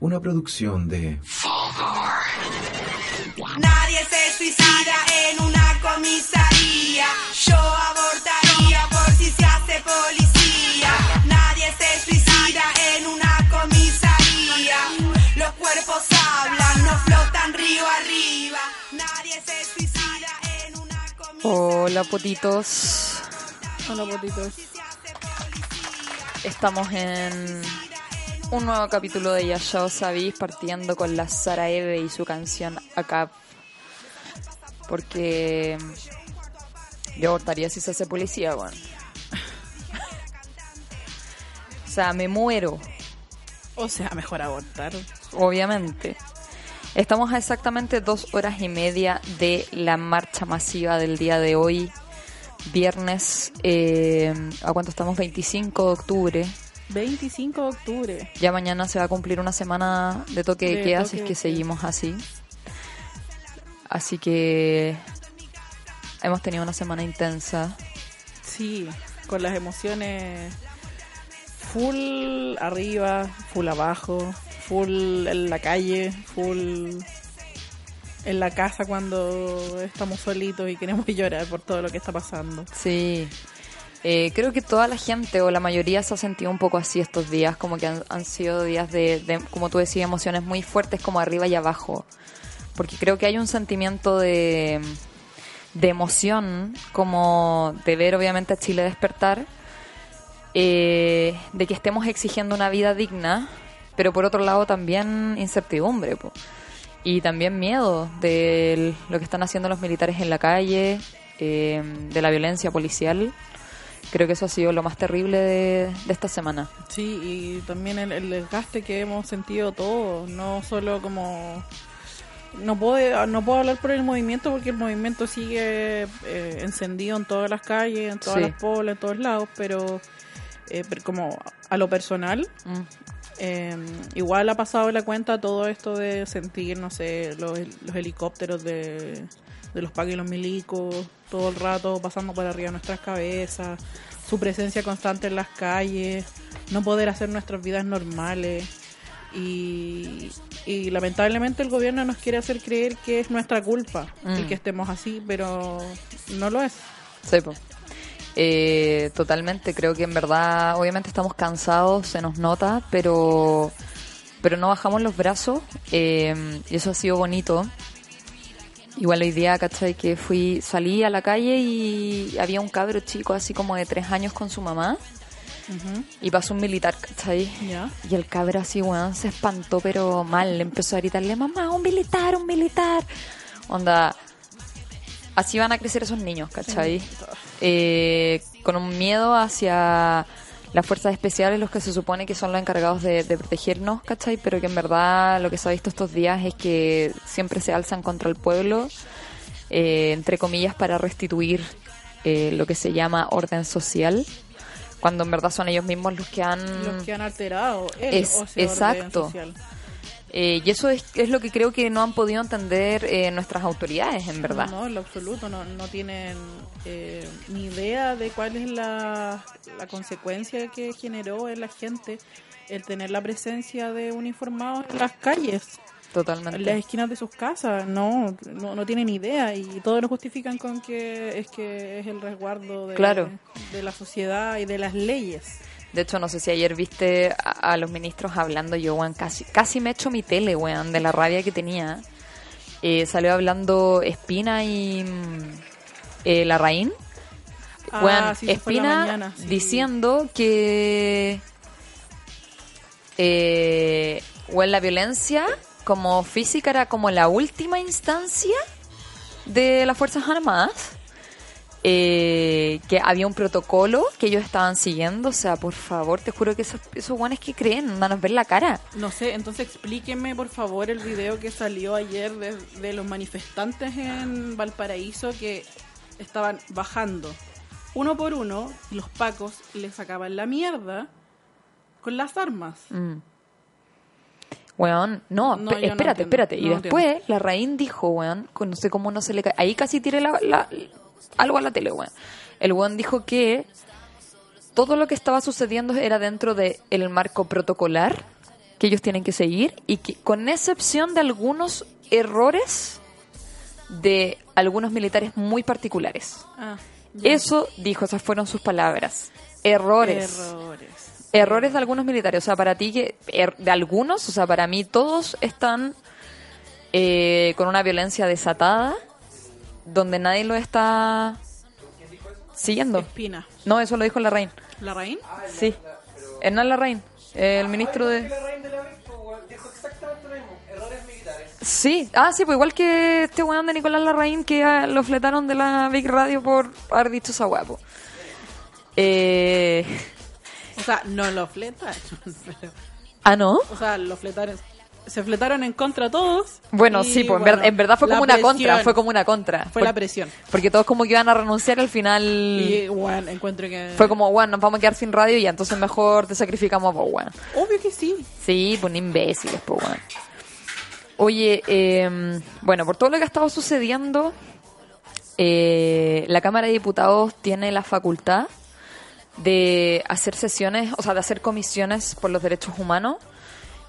Una producción de Nadie se suicida en una comisaría. Yo abortaría por si se hace policía. Nadie se suicida en una comisaría. Los cuerpos hablan, no flotan río arriba. Nadie se suicida en una comisaría. Hola potitos, Hola, potitos. estamos en un nuevo capítulo de Ya Ya Os Sabéis partiendo con la Sara Eve y su canción Acá. Porque yo abortaría si se hace policía, weón. o sea, me muero, O sea, mejor abortar. obviamente. Estamos a exactamente dos horas y media de la marcha masiva del día de hoy, viernes, eh, ¿a cuánto estamos? 25 de octubre. 25 de octubre. Ya mañana se va a cumplir una semana de toque de, De queda, si es que seguimos así. Así que hemos tenido una semana intensa. Sí, con las emociones full arriba, full abajo, full en la calle, full en la casa cuando estamos solitos y queremos llorar por todo lo que está pasando. Sí. Eh, creo que toda la gente o la mayoría se ha sentido un poco así estos días, como que han, sido días de, como tú decías, emociones muy fuertes como arriba y abajo. Porque creo que hay un sentimiento de, de emoción, como de ver obviamente a Chile despertar, eh, de que estemos exigiendo una vida digna, pero por otro lado también incertidumbre. Y también miedo de lo que están haciendo los militares en la calle, eh, de la violencia policial. Creo que eso ha sido lo más terrible de, de esta semana. Sí, y también el, el desgaste que hemos sentido todos, no solo como... No puedo, no puedo hablar por el movimiento porque el movimiento sigue eh, encendido en todas las calles, en todas Sí. las poblas, en todos lados, pero, eh, pero como a lo personal, Mm. eh, igual ha pasado la cuenta todo esto de sentir, no sé, los, los helicópteros de, de los pagos y los milicos, todo el rato pasando por arriba de nuestras cabezas, su presencia constante en las calles, no poder hacer nuestras vidas normales. Y, y lamentablemente el gobierno nos quiere hacer creer que es nuestra culpa el Mm. que estemos así, pero no lo es. Sí. Eh, totalmente, creo que en verdad, obviamente estamos cansados, se nos nota, pero, pero no bajamos los brazos eh, y eso ha sido bonito. Igual hoy día, ¿cachai? Que fui, salí a la calle y había un cabro chico así como de tres años con su mamá y pasó un militar, ¿cachai? ¿Ya? Y el cabro así, weón, se espantó, pero mal. Le empezó a gritarle, mamá, un militar, un militar. Onda, así van a crecer esos niños, ¿cachai? Eh, con un miedo hacia las fuerzas especiales, los que se supone que son los encargados de, de protegernos, ¿cachai? Pero que en verdad lo que se ha visto estos días es que siempre se alzan contra el pueblo, eh, entre comillas, para restituir eh, lo que se llama orden social, cuando en verdad son ellos mismos los que han... Los que han alterado el Es- exacto. social. Eh, y eso es, es lo que creo que no han podido entender eh, nuestras autoridades, en verdad. No, no, en lo absoluto, no, no tienen eh, ni idea de cuál es la, la consecuencia que generó en la gente el tener la presencia de uniformados en las calles, en las Totalmente. esquinas de sus casas. No, no, no tienen idea y todo lo justifican con que es que es el resguardo de, Claro. de la sociedad y de las leyes. De hecho, no sé si ayer viste a, a los ministros hablando, yo, weón, casi, casi me echo mi tele, weón, de la rabia que tenía. Eh, salió hablando Espina y mm, eh, Larraín. Ah, Weón, sí, Espina mañana, sí. diciendo que eh, weón, la violencia como física era como la última instancia de las Fuerzas Armadas eh, que había un protocolo que ellos estaban siguiendo. O sea, por favor, te juro que esos, esos guanes que creen, van a ver la cara. No sé, entonces explíqueme por favor el video que salió ayer de, de los manifestantes en Valparaíso que estaban bajando uno por uno y los pacos les sacaban la mierda con las armas. Mm. Weón, no, No, espérate, espérate. y después la Raín dijo, weón, no sé cómo no se le cae. Ahí casi tiré la, la- algo a la tele, weón. El weón dijo que todo lo que estaba sucediendo era dentro del el marco protocolar que ellos tienen que seguir y que con excepción de algunos errores de algunos militares muy particulares. Ah. Eso dijo, esas fueron sus palabras. Errores. Errores. Errores de algunos militares. O sea, para ti, que er- de algunos, o sea, para mí todos están eh, con una violencia desatada, donde nadie lo está siguiendo. Espina. No, eso lo dijo Larraín. ¿La Raín? Sí. Hernán Larraín, el ministro de... Sí, ah, sí, pues igual que este weón de Nicolás Larraín que lo fletaron de la Big Radio por haber dicho esa guapo. Eh... O sea, no lo fletaron. pero- Ah, ¿no? o sea, lo fletaron. Se fletaron en contra todos. Bueno, sí, pues en, bueno, ver- en verdad fue como una presión. contra, fue como una contra. Fue Por- la presión. Porque todos como que iban a renunciar al final Y bueno, encuentro que. fue como, bueno, nos vamos a quedar sin radio y entonces mejor te sacrificamos a vos, weón. Obvio que sí. Sí, pues imbéciles, pues, weón. Oye, eh, bueno, por todo lo que ha estado sucediendo, eh, la Cámara de Diputados tiene la facultad de hacer sesiones, o sea, de hacer comisiones por los derechos humanos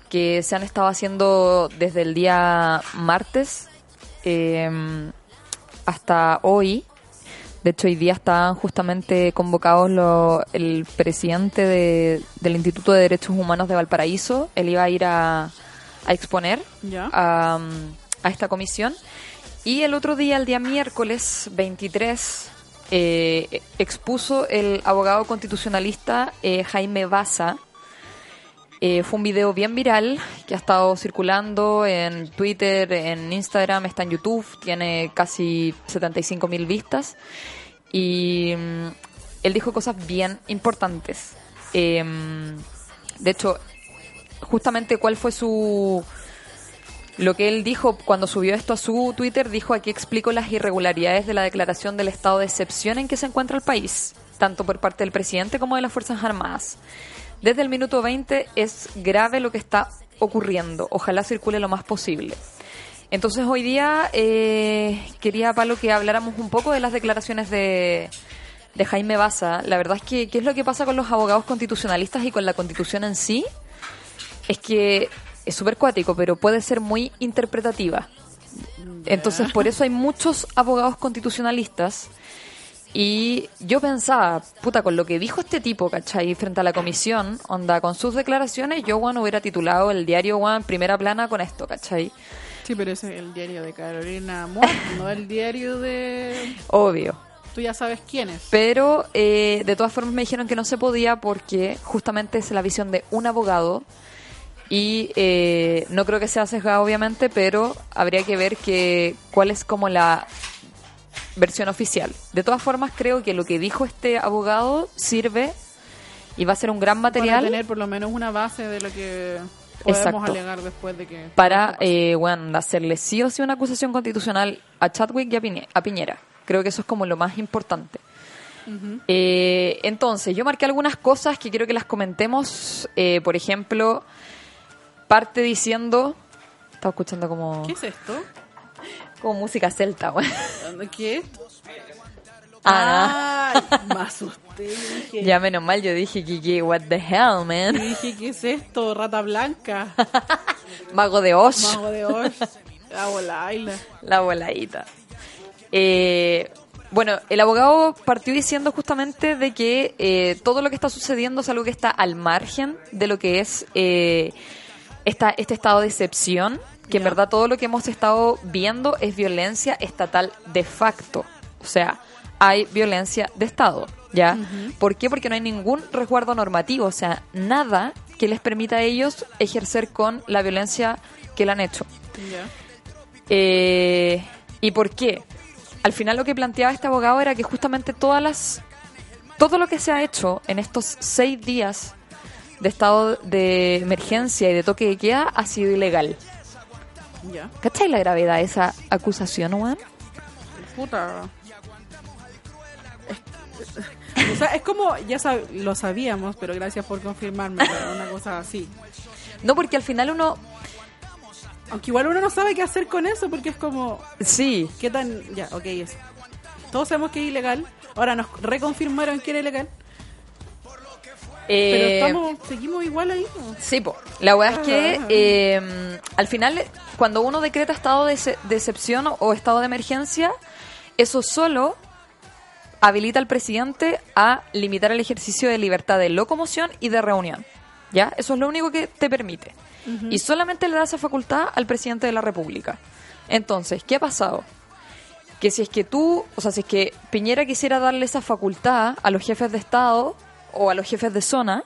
que se han estado haciendo desde el día martes eh, hasta hoy. De hecho, hoy día estaban justamente convocados lo- el presidente de- del Instituto de Derechos Humanos de Valparaíso. Él iba a ir a, a exponer a esta comisión. Y el otro día, el día miércoles 23, eh, expuso el abogado constitucionalista eh, Jaime Baza. Eh, fue un video bien viral que ha estado circulando en Twitter, en Instagram, está en YouTube, tiene casi 75 mil vistas. Y mm, él dijo cosas bien importantes. Em, de hecho, justamente cuál fue su... Lo que él dijo cuando subió esto a su Twitter, dijo aquí explico las irregularidades de la declaración del estado de excepción en que se encuentra el país, tanto por parte del presidente como de las Fuerzas Armadas. Desde el minuto 20 es grave lo que está ocurriendo. Ojalá circule lo más posible. Entonces hoy día eh, quería, Pablo, que habláramos un poco de las declaraciones de, de Jaime Baza. La verdad es que, ¿qué es lo que pasa con los abogados constitucionalistas y con la constitución en sí? Es que es súper cuático, pero puede ser muy interpretativa. Entonces, por eso hay muchos abogados constitucionalistas. Y yo pensaba, puta, con lo que dijo este tipo, ¿cachai? Frente a la comisión, onda, con sus declaraciones, yo, Juan, hubiera titulado el diario, Juan, primera plana con esto, ¿cachai? Sí, pero ese es el diario de Carolina Moore, no el diario de. Obvio. Tú ya sabes quién es. Pero eh, de todas formas me dijeron que no se podía porque justamente es la visión de un abogado y eh, no creo que sea sesgado obviamente, pero habría que ver que cuál es como la versión oficial. De todas formas creo que lo que dijo este abogado sirve y va a ser un gran Para material tener por lo menos una base de lo que podemos Exacto. alegar después de que. para eh, bueno, hacerle sí o sí una acusación constitucional a Chadwick y a, Piñe- a Piñera. Creo que eso es como lo más importante. Eh, entonces, yo marqué algunas cosas que quiero que las comentemos. Eh, por ejemplo, parte diciendo... Estaba escuchando como, ¿Qué es esto? Como música celta, güey. ¿Qué? Ah, Ay, me asusté. Dije, ya menos mal, yo dije, Kiki, what the hell, man. dije, ¿qué es esto? Rata blanca. Mago de Oz. Mago de Oz. Abuela Ayla. La voladita. Eh, bueno, el abogado partió diciendo justamente de que eh, todo lo que está sucediendo es algo que está al margen de lo que es eh, esta, este estado de excepción, que en verdad todo lo que hemos estado viendo es violencia estatal de facto. O sea, hay violencia de Estado, ¿ya? ¿Por qué? Porque no hay ningún resguardo normativo, o sea, nada que les permita a ellos ejercer con la violencia que le han hecho. Eh, ¿Y por qué? al final lo que planteaba este abogado era que justamente todas las todo lo que se ha hecho en estos seis días de estado de emergencia y de toque de queda ha sido ilegal. Ya. ¿Cachai la gravedad de esa acusación, weón? Puta. Es- O sea, es como, ya sab- lo sabíamos, pero gracias por confirmarme, una cosa así. No, porque al final uno... Aunque igual uno no sabe qué hacer con eso, porque es como, Sí, ¿qué tan...? Ya, ok, eso. Todos sabemos que es ilegal, ahora nos reconfirmaron que era ilegal, eh, pero estamos, seguimos igual ahí. ¿no? Sí, po. La weá es que eh, al final, cuando uno decreta estado de, de excepción o estado de emergencia, eso solo habilita al presidente a limitar el ejercicio de libertad de locomoción y de reunión. ¿Ya? Eso es lo único que te permite. Y solamente le da esa facultad al presidente de la República. Entonces, ¿qué ha pasado? Que si es que tú, o sea, si es que Piñera quisiera darle esa facultad a los jefes de Estado o a los jefes de zona,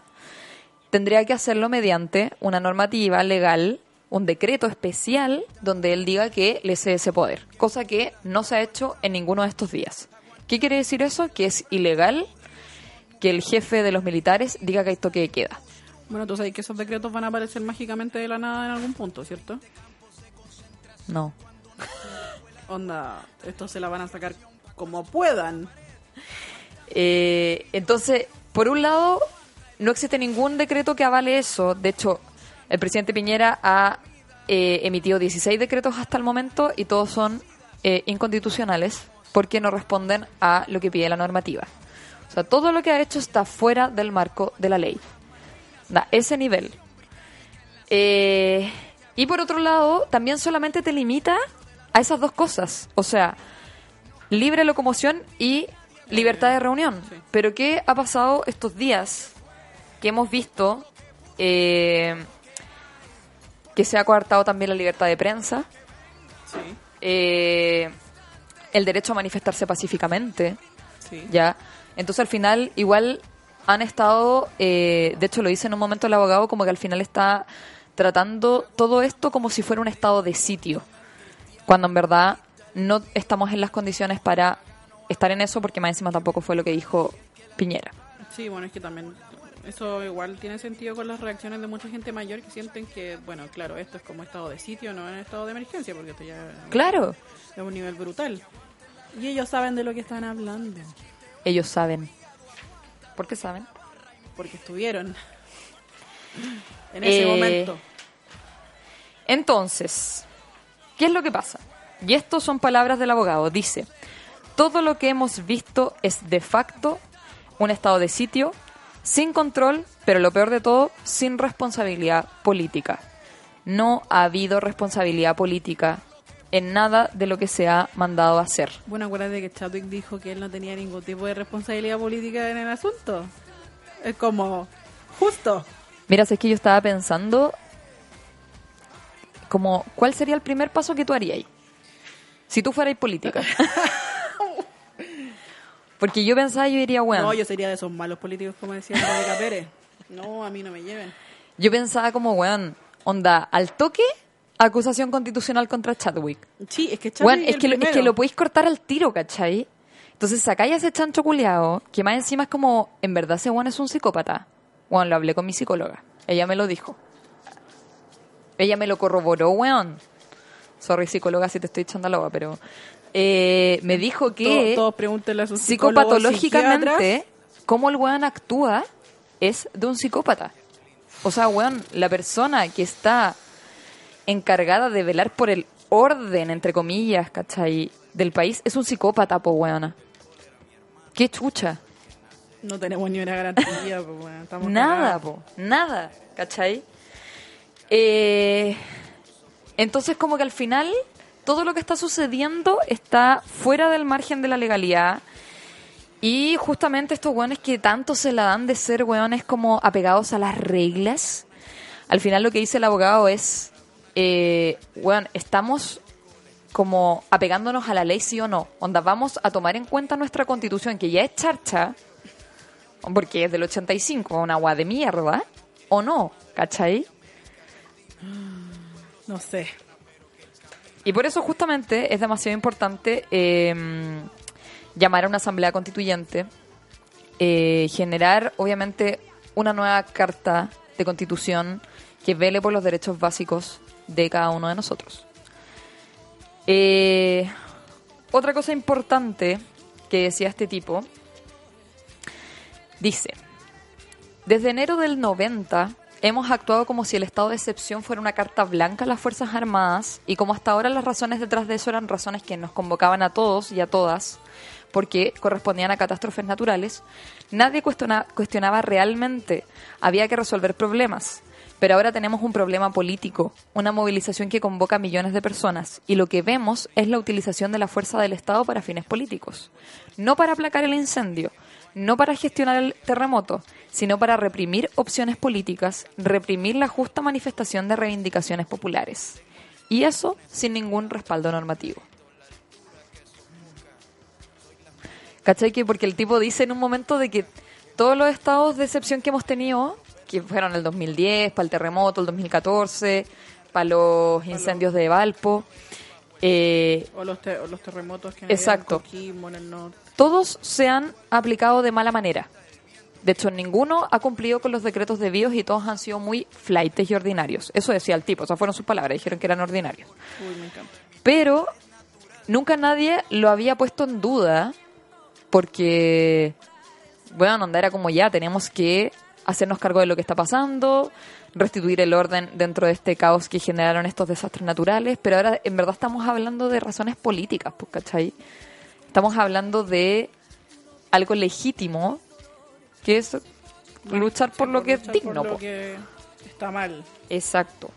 tendría que hacerlo mediante una normativa legal, un decreto especial donde él diga que le cede ese poder, cosa que no se ha hecho en ninguno de estos días. ¿Qué quiere decir eso? Que es ilegal que el jefe de los militares diga que hay toque de queda. Bueno, tú sabes que esos decretos van a aparecer mágicamente de la nada en algún punto, ¿cierto? No. Onda, estos se la van a sacar como puedan. Eh, entonces, por un lado, no existe ningún decreto que avale eso. De hecho, el presidente Piñera ha eh, emitido 16 decretos hasta el momento y todos son eh, inconstitucionales porque no responden a lo que pide la normativa. O sea, todo lo que ha hecho está fuera del marco de la ley. Da ese nivel. Eh, y por otro lado, también solamente te limita a esas dos cosas. O sea, libre locomoción y libertad de reunión. Sí. Pero ¿qué ha pasado estos días que hemos visto eh, que se ha coartado también la libertad de prensa, Sí, eh, el derecho a manifestarse pacíficamente, sí. ya? Entonces al final igual han estado, eh, de hecho lo dice en un momento el abogado, como que al final está tratando todo esto como si fuera un estado de sitio, cuando en verdad no estamos en las condiciones para estar en eso, porque más encima tampoco fue lo que dijo Piñera. Sí, bueno, es que también eso igual tiene sentido con las reacciones de mucha gente mayor que sienten que, bueno, claro, esto es como estado de sitio, no en estado de emergencia, porque esto ya Claro, es un nivel brutal. Y ellos saben de lo que están hablando, ellos saben. ¿Por qué saben? porque estuvieron en ese Eh, momento. Entonces, ¿qué es lo que pasa? Y esto son palabras del abogado. Dice, todo lo que hemos visto es de facto un estado de sitio, sin control, pero lo peor de todo, sin responsabilidad política. No ha habido responsabilidad política en nada de lo que se ha mandado a hacer. Bueno, acuérdate que Chadwick dijo que él no tenía ningún tipo de responsabilidad política en el asunto. Es como, justo. Mira, es que yo estaba pensando como, ¿cuál sería el primer paso que tú harías? Si tú fueras política. Porque yo pensaba, yo diría, bueno, No, yo sería de esos malos políticos, como decía Rebeca Pérez. No, a mí no me lleven. yo pensaba como, weón, onda, al toque, acusación constitucional contra Chadwick. Sí, es que Chadwick Weón, es que, lo, es que lo podéis cortar al tiro, ¿cachai? Entonces sacáis a ese chancho culiao, que más encima es como, en verdad ese weón es un psicópata. Weón, lo hablé con mi psicóloga. Ella me lo dijo. Ella me lo corroboró, weón. Sorry, psicóloga, si te estoy echando la agua, pero... eh, me dijo que a psicopatológicamente, cómo el weón actúa es de un psicópata. O sea, weón, la persona que está encargada de velar por el orden, entre comillas, ¿cachai? Del país es un psicópata, po, weona. Qué chucha. No tenemos ni una garantía, bueno, estamos Nada, po. Nada, ¿cachai? Eh, entonces, como que al final, todo lo que está sucediendo está fuera del margen de la legalidad. Y justamente estos weones que tanto se la dan de ser weones como apegados a las reglas, al final lo que dice el abogado es, eh, estamos como apegándonos a la ley sí o no. Onda, vamos a tomar en cuenta nuestra constitución, que ya es charcha, porque es del 85, una agua de mierda, o no, ¿cachai? No sé. Y por eso justamente es demasiado importante eh, llamar a una asamblea constituyente, eh, generar obviamente una nueva carta de constitución que vele por los derechos básicos de cada uno de nosotros. Eh, otra cosa importante que decía este tipo, dice, desde enero del 90 hemos actuado como si el estado de excepción fuera una carta blanca a las Fuerzas Armadas y como hasta ahora las razones detrás de eso eran razones que nos convocaban a todos y a todas porque correspondían a catástrofes naturales, nadie cuestiona- cuestionaba realmente. Había que resolver problemas. Pero ahora tenemos un problema político, una movilización que convoca a millones de personas, y lo que vemos es la utilización de la fuerza del Estado para fines políticos. No para aplacar el incendio, no para gestionar el terremoto, sino para reprimir opciones políticas, reprimir la justa manifestación de reivindicaciones populares. Y eso sin ningún respaldo normativo. ¿Cachai? Que porque el tipo dice en un momento de que todos los estados de excepción que hemos tenido, que fueron el 2010, para el terremoto, el 2014, para los incendios de Valpo, eh, O los, te- o los terremotos que Exacto. en Coquimbo, en el norte. Todos se han aplicado de mala manera. De hecho, ninguno ha cumplido con los decretos debidos y todos han sido muy flightes y ordinarios. Eso decía el tipo, esas fueron sus palabras, dijeron que eran ordinarios. Uy, me encanta. Pero nunca nadie lo había puesto en duda porque, bueno, onda era como ya, tenemos que hacernos cargo de lo que está pasando, restituir el orden dentro de este caos que generaron estos desastres naturales, pero ahora en verdad estamos hablando de razones políticas, pues, ¿cachai? Estamos hablando de algo legítimo, que es luchar por lo que es digno. Por lo po. que está mal. Exacto.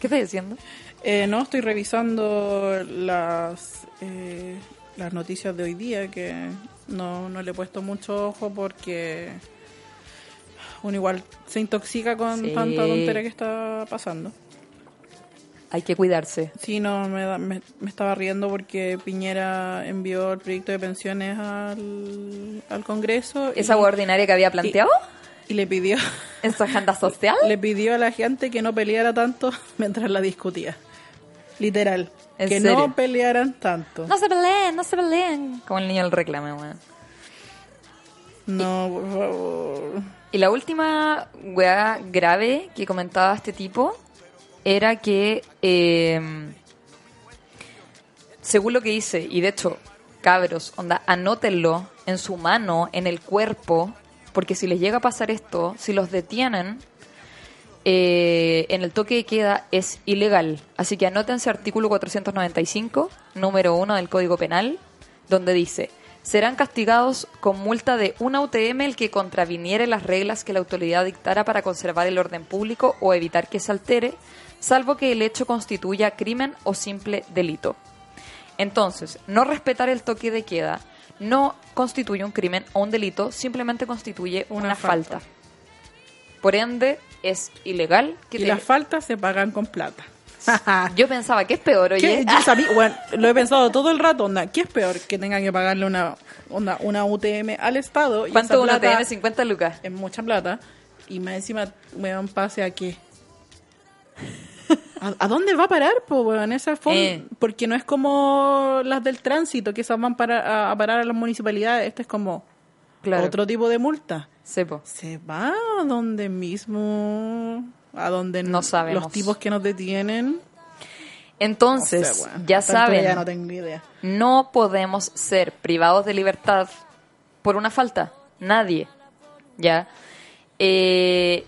¿Qué estás diciendo? Eh, no, estoy revisando las eh, las noticias de hoy día que no, no le he puesto mucho ojo porque uno igual se intoxica con Sí. tanta tontería que está pasando. Hay que cuidarse. Sí, no, me, me, me estaba riendo porque Piñera envió el proyecto de pensiones al, al Congreso. y- Esa hueá ordinaria que había planteado y le pidió en su agenda social. le pidió a la gente que no peleara tanto mientras la discutía. Literal. ¿En que serio? no pelearan tanto. No se peleen, no se peleen. Como el niño del reclame, weón. No, por favor. Y la última weá grave que comentaba este tipo era que, eh, según lo que dice, y de hecho, cabros, onda, anótenlo en su mano, en el cuerpo, porque si les llega a pasar esto, si los detienen, eh, en el toque de queda es ilegal. Así que anótense artículo 495, número 1 del Código Penal, donde dice, serán castigados con multa de una UTM el que contraviniere las reglas que la autoridad dictara para conservar el orden público o evitar que se altere, salvo que el hecho constituya crimen o simple delito. Entonces, no respetar el toque de queda no constituye un crimen o un delito, simplemente constituye una, Una falta. falta. Por ende, es ilegal que Y te- las faltas se pagan con plata. Yo pensaba que es peor, oye. ¿Qué? Yo sabía- bueno, lo he pensado todo el rato, onda. ¿Qué es peor? Que tengan que pagarle una, onda, una UTM al Estado. y ¿Cuánto plata tiene? 50 lucas. Es mucha plata. Y más encima me dan pase a qué. ¿A, a dónde va a parar, po, weón? Esa fon- Eh. Porque no es como las del tránsito, que esas van para, a, a parar a las municipalidades. Este es como Claro. otro tipo de multa. Sepo. Se va a donde mismo, a donde No sabemos. los tipos que nos detienen. Entonces, O sea, bueno, ya saben, Ya no tengo idea. no podemos ser privados de libertad por una falta. Nadie. ¿Ya? Eh,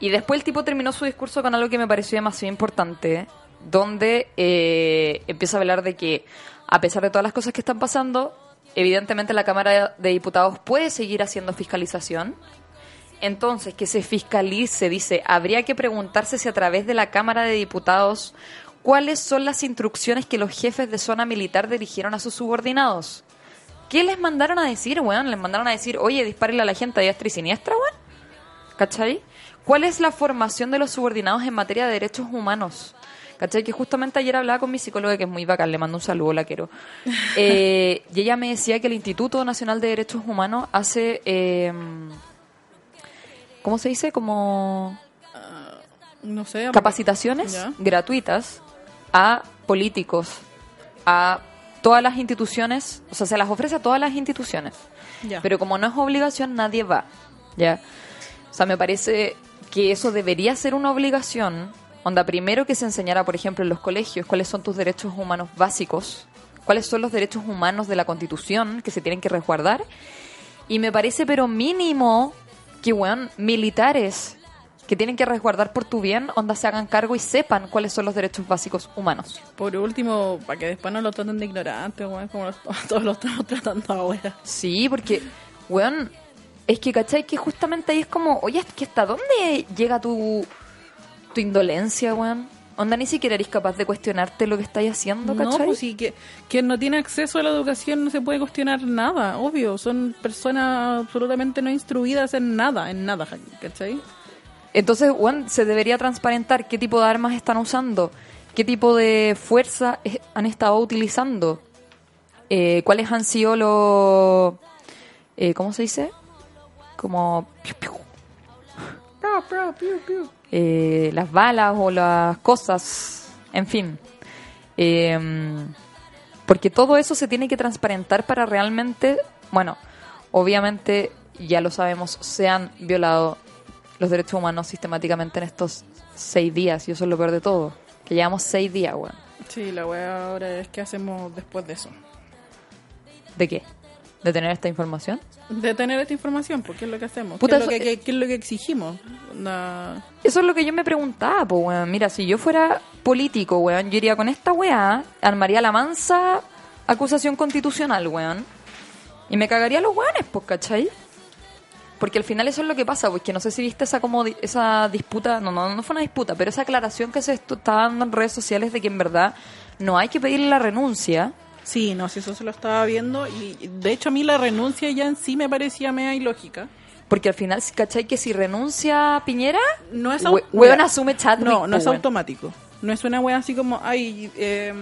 y después el tipo terminó su discurso con algo que me pareció demasiado importante, donde eh, empieza a hablar de que, a pesar de todas las cosas que están pasando, evidentemente la Cámara de Diputados puede seguir haciendo fiscalización. Entonces, que se fiscalice, dice, habría que preguntarse si a través de la Cámara de Diputados cuáles son las instrucciones que los jefes de zona militar dirigieron a sus subordinados. ¿Qué les mandaron a decir, weón? Les mandaron a decir, oye, dispárenle a la gente diestra y siniestra, weón. ¿Cachai? ¿Cuál es la formación de los subordinados en materia de derechos humanos? ¿Cachai? Que justamente ayer hablaba con mi psicóloga, que es muy bacán, le mando un saludo, la quiero. Eh, y ella me decía que el Instituto Nacional de Derechos Humanos hace... eh, ¿Cómo se dice? Como... No sé. capacitaciones Ya. gratuitas a políticos, a todas las instituciones, o sea, se las ofrece a todas las instituciones. Ya. Pero como no es obligación, nadie va. ¿Ya? O sea, me parece que eso debería ser una obligación. Onda, primero que se enseñara, por ejemplo, en los colegios cuáles son tus derechos humanos básicos, cuáles son los derechos humanos de la Constitución que se tienen que resguardar. Y me parece, pero mínimo, que, weón, militares que tienen que resguardar por tu bien, onda se hagan cargo y sepan cuáles son los derechos básicos humanos. Por último, para que después no lo traten de ignorante, weón, como los- todos lo estamos tratando ahora. Sí, porque, weón, es que, ¿cachai? Que justamente ahí es como, oye, es que hasta dónde llega tu, tu indolencia, weón. Onda, ni siquiera eres capaz de cuestionarte lo que estáis haciendo, No, ¿cachai? pues sí, que quien no tiene acceso a la educación no se puede cuestionar nada, obvio. Son personas absolutamente no instruidas en nada, en nada, ¿cachai? Entonces, weón, se debería transparentar qué tipo de armas están usando, qué tipo de fuerza han estado utilizando, eh, cuáles han sido los... eh, ¿Cómo se dice? Como... piu, piu. Eh, las balas o las cosas, en fin. Eh, porque todo eso se tiene que transparentar para realmente, bueno, obviamente ya lo sabemos, se han violado los derechos humanos sistemáticamente en estos seis días, y eso es lo peor de todo, que llevamos seis días, weón. Sí, la weá ahora es qué hacemos después de eso. ¿De qué? ¿De tener esta información? De tener esta información, porque es lo que hacemos? Puta, ¿Qué, es lo que, qué- qué es lo que exigimos? Eso es lo que yo me preguntaba, pues, weón. Mira, si yo fuera político, weón, yo iría con esta weá, armaría la mansa acusación constitucional, weón. Y me cagaría los weones, pues, ¿cachai? Porque al final eso es lo que pasa, pues que no sé si viste esa como esa disputa, no, no, no fue una disputa, pero esa aclaración que se está dando en redes sociales de que en verdad no hay que pedirle la renuncia. Sí, no, si eso se lo estaba viendo. Y de hecho, a mí la renuncia ya en sí me parecía media ilógica. Porque al final, ¿cachai? Que si renuncia Piñera, No es we- weón asume Chadwick. No, no es weón. automático. No es una wea así como, ay, eh,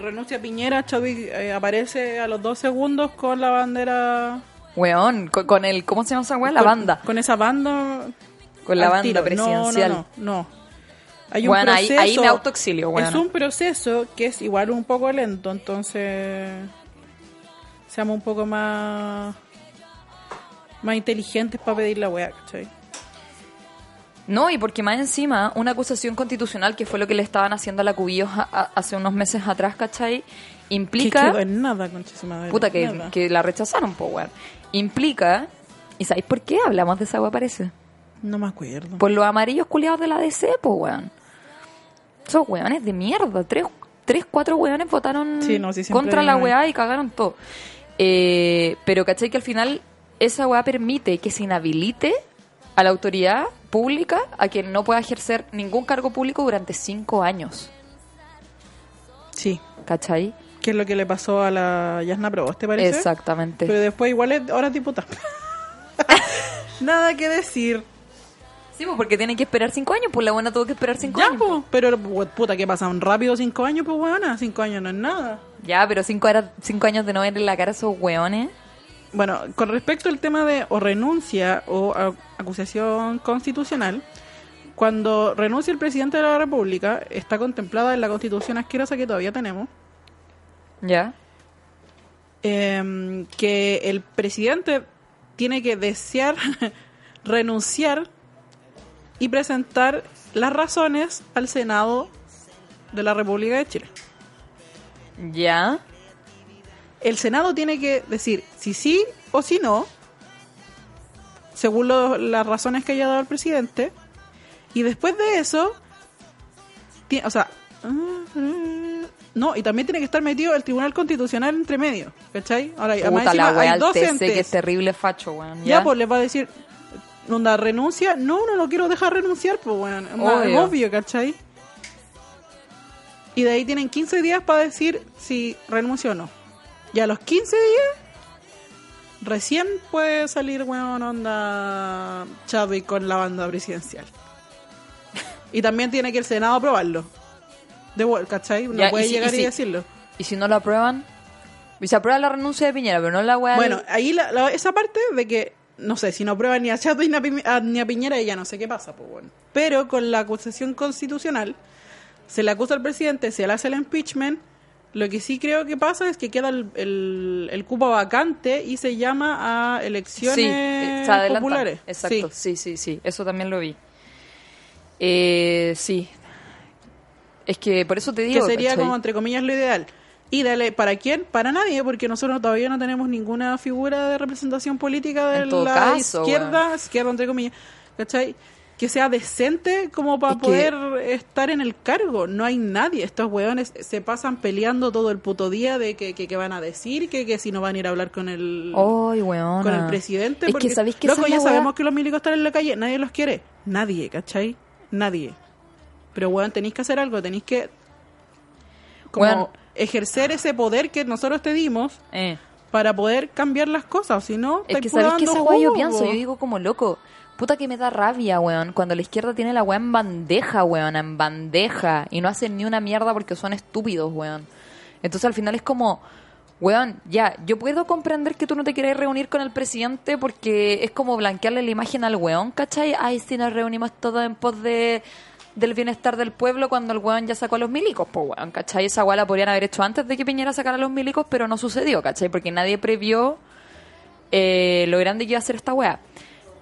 renuncia Piñera, Chadwick eh, aparece a los dos segundos con la bandera. Weón, con, con el, ¿cómo se llama esa weá? La con- banda. Con esa banda. Con la banda tiro. No, presidencial. No, no, no. Hay un Bueno, ahí- proceso. ahí me autoexilio, Es weona. un proceso que es igual un poco lento, entonces. Seamos un poco más. Más inteligentes para pedir la wea, ¿cachai? No, y porque más encima, una acusación constitucional, que fue lo que le estaban haciendo a la Cubillos a- a- hace unos meses atrás, ¿cachai? Que Implica. quedó en nada, madre. Puta, que, Nada. que la rechazaron, po, weón. Implica. ¿Y sabéis por qué hablamos de esa weá, parece? No me acuerdo. Por los amarillos culiados de la DC, po, weón. Esos weones de mierda. Tres, tres cuatro weones votaron Sí, no, sí, contra la weá y cagaron todo. Eh, pero, ¿cachai? Que al final esa weá permite que se inhabilite a la autoridad pública a quien no pueda ejercer ningún cargo público durante cinco años. Sí. ¿Cachai? ¿Qué es lo que le pasó a la Yasna Probos, te parece? Exactamente. Pero después igual es ahora es diputada. Nada que decir. Sí, pues porque tienen que esperar cinco años, pues la buena tuvo que esperar cinco Ya, años. po. Pero pu- puta, que pasan rápido cinco años, pues weona. Cinco años no es nada. Ya, pero cinco, era- cinco años de no verle la cara a esos weones. Bueno, con respecto al tema de o renuncia o a- acusación constitucional, cuando renuncia el presidente de la República, está contemplada en la constitución asquerosa que todavía tenemos, ¿Ya? em, que el presidente tiene que desear renunciar y presentar las razones al Senado de la República de Chile. ¿Ya? El Senado tiene que decir si sí o si no, según lo- las razones que haya dado el presidente, y después de eso, o sea, no, y también tiene que estar metido el Tribunal Constitucional entre medio, ¿cachai? Ahora, además Puta encima wea hay dos entes. que es terrible facho, weón. Ya, ¿Ya? pues les va a decir, onda, renuncia. No, no lo quiero dejar renunciar, pues, bueno, más- Obvio. obvio, ¿cachai? Y de ahí tienen 15 días para decir si renuncia o no. Y a los 15 días, recién puede salir, weón, onda Chadwick con la banda presidencial. Y también tiene que el Senado aprobarlo. De ¿cachai? No Ya, y puede si- llegar y decirlo. ¿Y si no lo aprueban? Y se aprueba la renuncia de Piñera, pero no la weá. Bueno, ahí la- la- esa parte de que no sé, si no prueba ni a Chato ni a, Pi- a- ni a Piñera, ya no sé qué pasa, pues bueno. Pero con la acusación constitucional, se le acusa al presidente, se le hace el impeachment. Lo que sí creo que pasa es que queda el, el, el cupo vacante y se llama a elecciones Sí, eh, se populares. Exacto, Sí. sí. sí, sí, Eso también lo vi. Eh, sí. Es que por eso te que digo. sería ¿cachai? como entre comillas lo ideal. Y dale, ¿para quién? Para nadie, porque nosotros todavía no tenemos ninguna figura de representación política de En la caso, izquierda, izquierda entre comillas, ¿cachai? Que sea decente como para Es que- poder estar en el cargo. No hay nadie. Estos weones se pasan peleando todo el puto día de que, que, que van a decir, que, que si no van a ir a hablar con el, con el presidente. Es porque, que sabéis que loco, ya sabemos que los milicos están en la calle. Nadie los quiere. Nadie, ¿cachai? Nadie. Pero, weón, tenéis que hacer algo. Tenéis que como. Ejercer ese poder que nosotros te dimos Eh. para poder cambiar las cosas. Si no, Es que sabéis que esa weá yo jugo, pienso, yo digo como loco. Puta que me da rabia, weón. Cuando la izquierda tiene la weá en bandeja, weón, en bandeja. Y no hacen ni una mierda porque son estúpidos, weón. Entonces al final es como, weón, ya, yo puedo comprender que tú no te quieres reunir con el presidente porque es como blanquearle la imagen al weón, ¿cachai? Ay, si nos reunimos todos en pos de del bienestar del pueblo cuando el weón ya sacó a los milicos, pues weón, ¿cachai? Esa weá la podrían haber hecho antes de que Piñera sacara a los milicos, pero no sucedió, ¿cachai? Porque nadie previó eh, lo grande que iba a ser esta weá.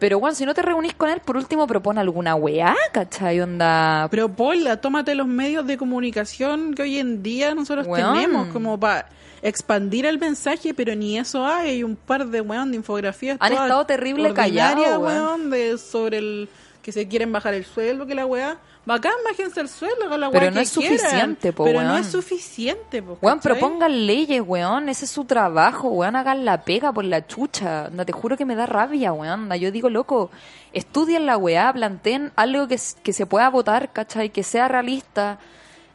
Pero bueno, si no te reunís con él, por último propone alguna weá, ¿cachai? Onda. Pero Paula, tómate los medios de comunicación que hoy en día nosotros Weón. tenemos como para expandir el mensaje, pero ni eso hay. Hay un par de weón de infografías. Han estado terrible callados, weón. weón, de sobre el que se quieren bajar el sueldo, que la weá. Bacán, bájense el sueldo con la Pero no es suficiente, po, Pero no es suficiente, po, Weón, ¿cachai? propongan leyes, weón. Ese es su trabajo, weón. Hagan la pega por la chucha. No te juro que me da rabia, weón. Yo digo, loco, estudien la weá, planteen algo que, que se pueda votar, ¿cachai? Que sea realista.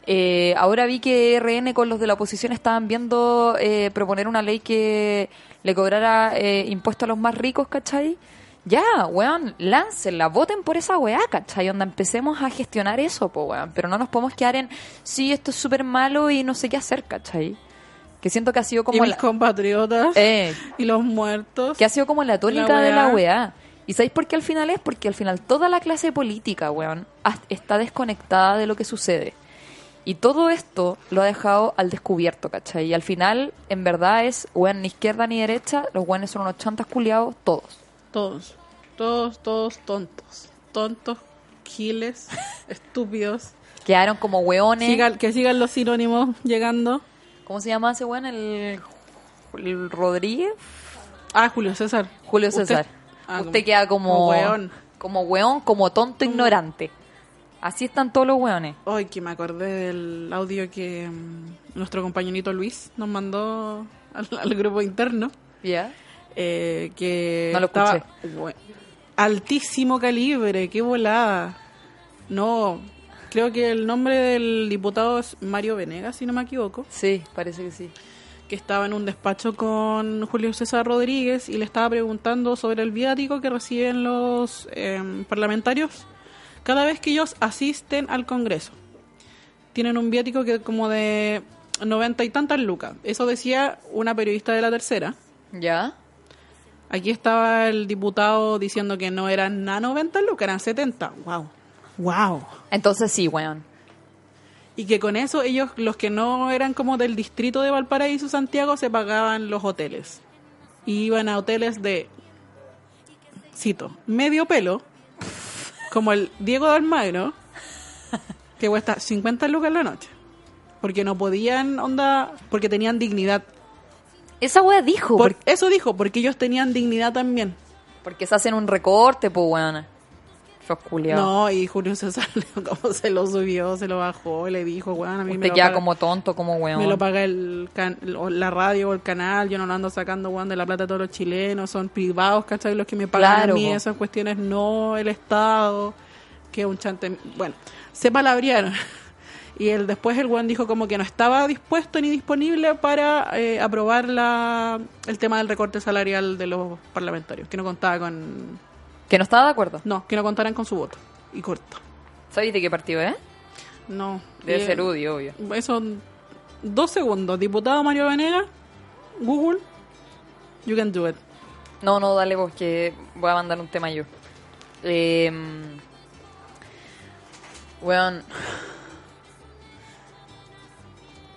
Eh, ahora vi que RN con los de la oposición estaban viendo eh, proponer una ley que le cobrara eh, impuestos a los más ricos, ¿cachai? Ya, weón, láncenla, voten por esa weá, ¿cachai? Onda, empecemos a gestionar eso, po, weón. Pero no nos podemos quedar en, sí, esto es súper malo y no sé qué hacer, ¿cachai? Que siento que ha sido y como mis la, compatriotas eh, y los muertos. que ha sido como la tónica La de la weá. ¿Y sabéis por qué al final es? Porque al final toda la clase política, weón, está desconectada de lo que sucede. Y todo esto lo ha dejado al descubierto, ¿cachai? Y al final, en verdad, es, weón, ni izquierda ni derecha, los weones son unos chantas culiados, todos. Todos, todos, todos tontos. Tontos, giles, estúpidos. Quedaron como weones. Sigan- que sigan los sinónimos llegando. ¿Cómo se llama ese weón? El, el Rodríguez. Ah, Julio César. Julio Usted- César. Ah, Usted queda como, como weón. como weón, como tonto ignorante. Así están todos los weones. Hoy que me acordé del audio que mm, nuestro compañerito Luis nos mandó al, al grupo interno. ¿Ya? Eh, que No lo estaba- altísimo calibre, qué volada. No, creo que el nombre del diputado es Mario Venegas, si no me equivoco. Sí, parece que sí. que estaba en un despacho con Julio César Rodríguez y le estaba preguntando sobre el viático que reciben los eh, parlamentarios cada vez que ellos asisten al Congreso. Tienen un viático que como de noventa y tantas lucas. Eso decía una periodista de la tercera. ¿Ya? Aquí estaba el diputado diciendo que no eran nada 90 lucas, eran 70. ¡Wow! ¡Wow! Entonces sí, weón. Y que con eso ellos, los que no eran como del distrito de Valparaíso, Santiago, se pagaban los hoteles. Y iban a hoteles de, cito, medio pelo, como el Diego de Almagro, que cuesta 50 lucas la noche. Porque no podían, onda, porque tenían dignidad. Esa wea dijo, Por- porque, eso dijo, porque ellos tenían dignidad también. porque se hacen un recorte, pues weón. No, y Julio César, como se lo subió, se lo bajó, le dijo, bueno, a mí me Usted lo queda paga- como tonto, como weón. Me lo paga el can- la radio o el canal, yo no lo ando sacando weón, de la plata de todos los chilenos, son privados, ¿cachai? Los que me pagan Claro, a mí po. esas cuestiones, no el Estado, que es un chante... Bueno, se palabrearon. Y él, después el weón dijo como que no estaba dispuesto ni disponible para eh, aprobar la, el tema del recorte salarial de los parlamentarios, que no contaba con... Que no estaba de acuerdo. No, que no contaran con su voto. Y corto. ¿Sabéis de qué partido es? No. Debe Y, ser eh, UDI, obvio. Eso, dos segundos. Diputado Mario Venegas, Google, you can do it. No, no, dale vos, que voy a mandar un tema yo. Eh, weón,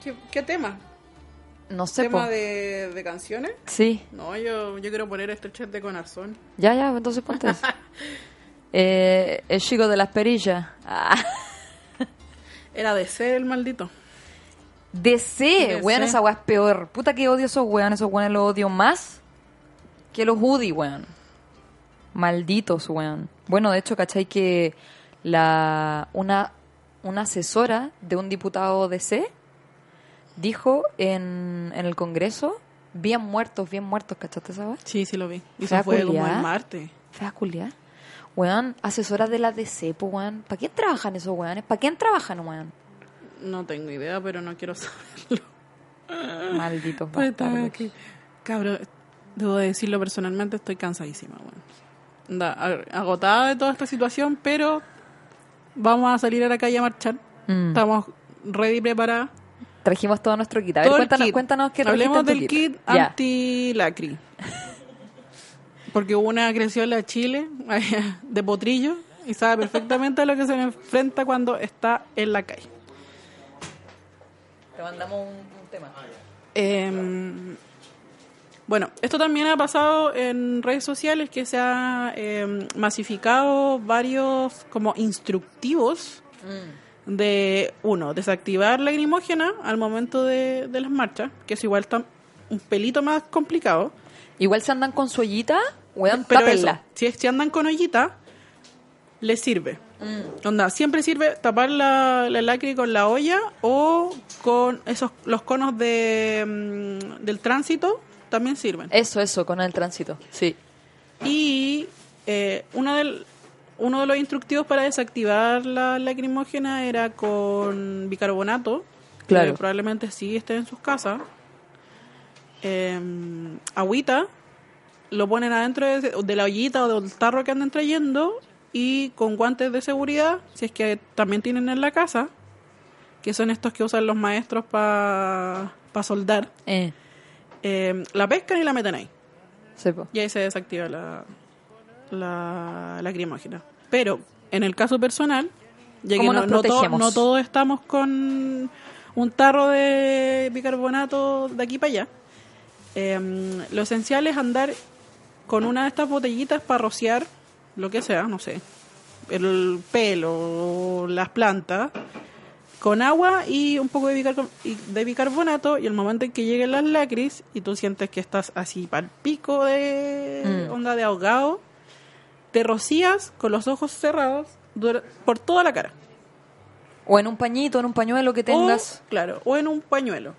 ¿Qué, qué tema? no sé, ¿Tema po. de, de canciones? Sí, No, yo, yo quiero poner este chat de Conarzón. ya, ya, entonces ponte eso. Eh, el chico de las perillas. Ah. Era de ser el maldito. DC, weón, esa weá es peor. Puta que odio esos weón, esos weones los odio más que los hoodie, weón. Malditos, weón. Bueno, de hecho, ¿cachai que la una, una asesora de un diputado DC dijo en, en el Congreso, bien muertos, bien muertos, ¿cachaste esa? Sí, sí lo vi. Y eso fue como el martes. Fea culiá. Weón, asesora de la DC, pues weón. ¿Para quién trabajan esos weones? ¿Para quién trabajan, weón? No tengo idea, pero no quiero saberlo. Malditos Pues bastardos. Cabrón, debo decirlo personalmente, estoy cansadísima, weón. Anda, ag- agotada de toda esta situación, pero vamos a salir a la calle a marchar. Mm. Estamos ready preparadas. Trajimos todo nuestro kit. A ver, Todo cuéntanos, kit. cuéntanos qué Hablemos del kit anti-lacri. Porque una creció en la Chile de potrillo y sabe perfectamente a lo que se me enfrenta cuando está en la calle. Te mandamos un, un tema. Eh, bueno, esto también ha pasado en redes sociales que se ha eh, masificado varios como instructivos de, uno, desactivar la lacrimógena al momento de, de las marchas, que es igual está un pelito más complicado. Igual se andan con su ollita, weón, Pero eso, si, es- si andan con ollita, les sirve. Mm. Onda, siempre sirve tapar la, la lacri con la olla o con esos los conos de, mm, del tránsito también sirven. Eso, eso, con el tránsito. Sí. Y eh, uno, del, uno de los instructivos para desactivar la lacrimógena era con bicarbonato, Claro. que probablemente sí esté en sus casas. Eh, agüita, lo ponen adentro de, de la ollita o del tarro que andan trayendo y con guantes de seguridad, si es que también tienen en la casa, que son estos que usan los maestros para soldar, Eh, eh, la pescan y la meten ahí. sepo. Y ahí se desactiva la, la lacrimógena. Pero en el caso personal, ya que ¿Cómo no, no, to- no todos estamos con un tarro de bicarbonato de aquí para allá, eh, lo esencial es andar con una de estas botellitas para rociar lo que sea, no sé, el pelo, las plantas, con agua y un poco de, bicarbonato y el momento en que lleguen las lacris y tú sientes que estás así para pico de Mm. onda de ahogado, te rocías con los ojos cerrados por toda la cara. O en un pañito, en un pañuelo que tengas. O, claro, o en un pañuelo.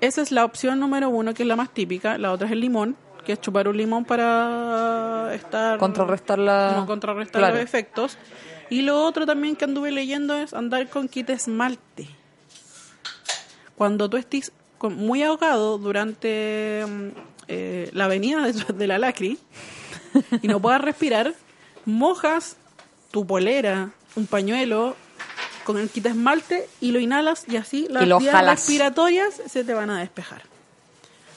Esa es la opción número uno, que es la más típica. La otra es el limón, que es chupar un limón para estar... Contrarrestar la- no, contrarrestar Claro. los efectos. Y lo otro también que anduve leyendo es andar con kit esmalte. Cuando tú estés con- muy ahogado durante mm, eh, la avenida de, de la lacri y no puedas respirar, mojas tu polera, un pañuelo con el kit esmalte y lo inhalas y así las Y vías respiratorias se te van a despejar.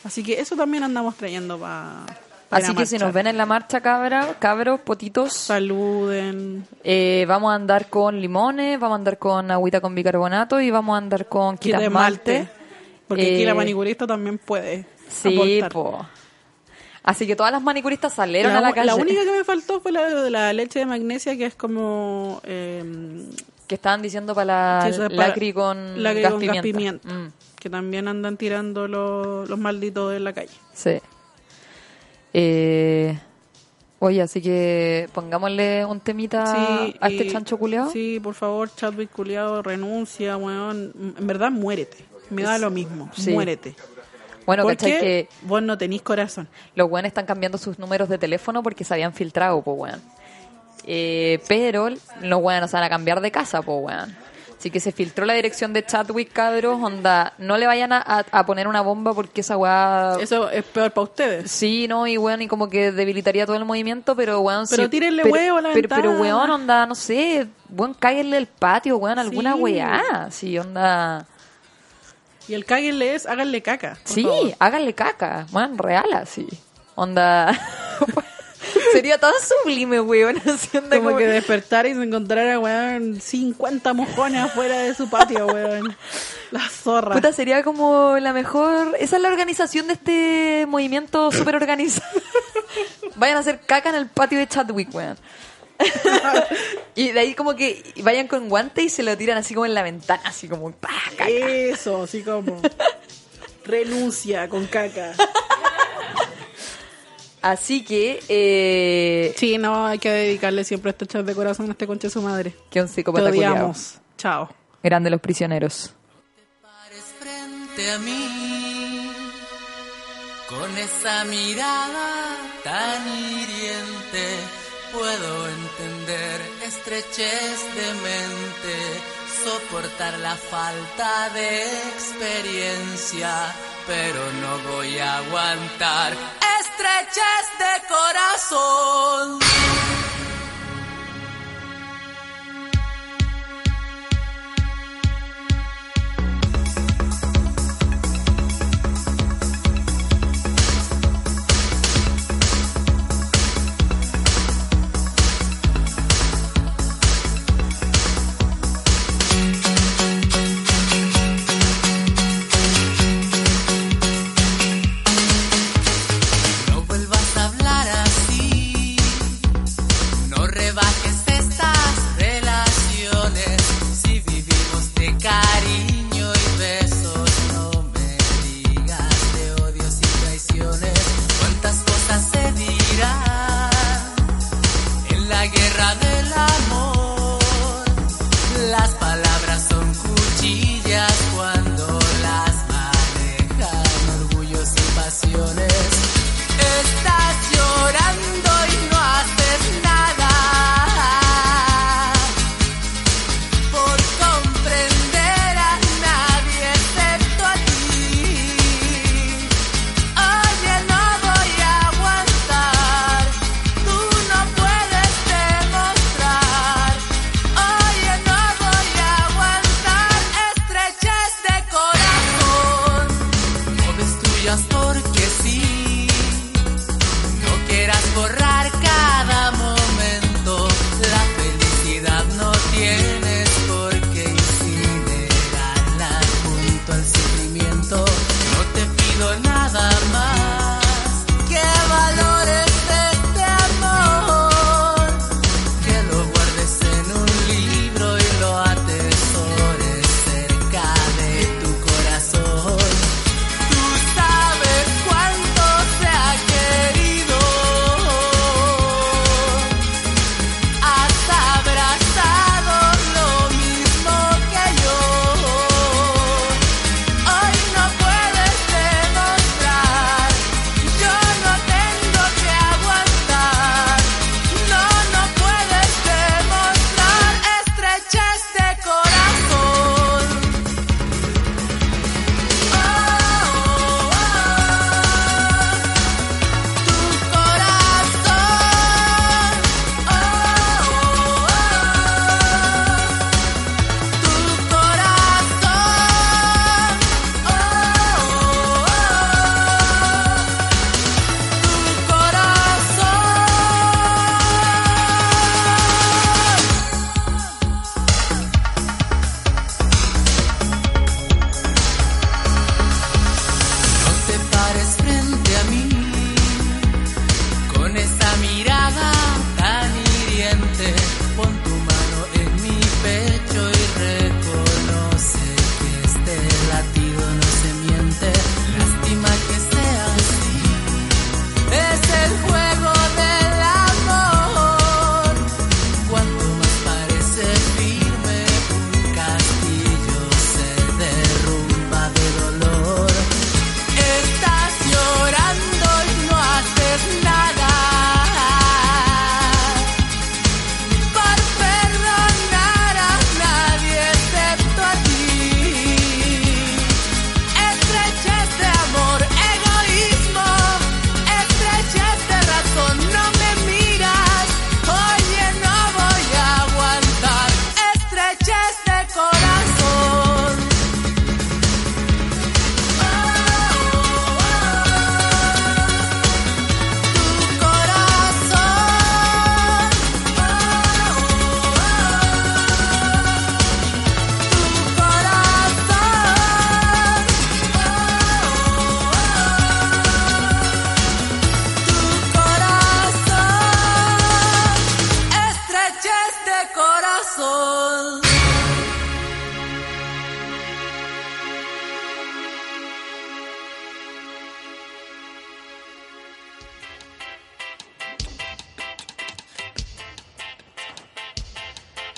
Así que eso también andamos trayendo para... Así que si nos ven en la marcha, cabra, cabros, potitos, Saluden. eh, vamos a andar con limones, vamos a andar con agüita con bicarbonato y vamos a andar con quita esmalte. Porque aquí Eh, la manicurista también puede Sí, po. Así que todas las manicuristas salieron La, a la calle. la única que me faltó fue la de la leche de magnesia, que es como... eh, que estaban diciendo para la eso es lacri con lacri gas con pimienta. pimienta, Mm, Que también andan tirando los, los malditos en la calle. sí. Eh, oye, así que pongámosle un temita Sí, a este y- chancho culeado. Sí, por favor, Chadwick culiado, renuncia, weón. En verdad, muérete. Me da lo mismo. Sí. Muérete. Bueno, ¿cachai? Que vos no tenís corazón. los weones están cambiando sus números de teléfono porque se habían filtrado, po weón. Eh, pero los weones van a cambiar de casa, po weón. Así que se filtró la dirección de Chadwick, cabros, onda, no le vayan a, a- a poner una bomba porque esa weá... Eso es peor para ustedes. Sí, no, y weón, y como que debilitaría todo el movimiento, pero weón... Pero sí, tírenle pero- huevo a la pero, pero ventana. weón, onda, no sé, weón, cáguenle el patio, weón, alguna Sí. weá. Sí, onda... Y el cáguenle es, háganle caca. Sí, favor. háganle caca, man, real así. Onda. Sería tan sublime, weón. onda Como como- que despertar y se encontrara, weón, 50 mojones afuera de su patio, weón. La zorra. Puta, sería como la mejor. Esa es la organización de este movimiento súper organizado. vayan a hacer caca en el patio de Chadwick, weón. y de ahí como que vayan con guante y se lo tiran así como en la ventana, así como ¡pah! caca. Eso, así como. Renuncia con caca. Así que, eh, Sí, no, hay que dedicarle siempre este chat de corazón a este conche su madre. que un Te psicópata odiamos. Chao. Grande los prisioneros. pares frente a mí con esa mirada tan hiriente puedo entender estrechez de mente soportar la falta de experiencia pero no voy a aguantar estrechez de corazón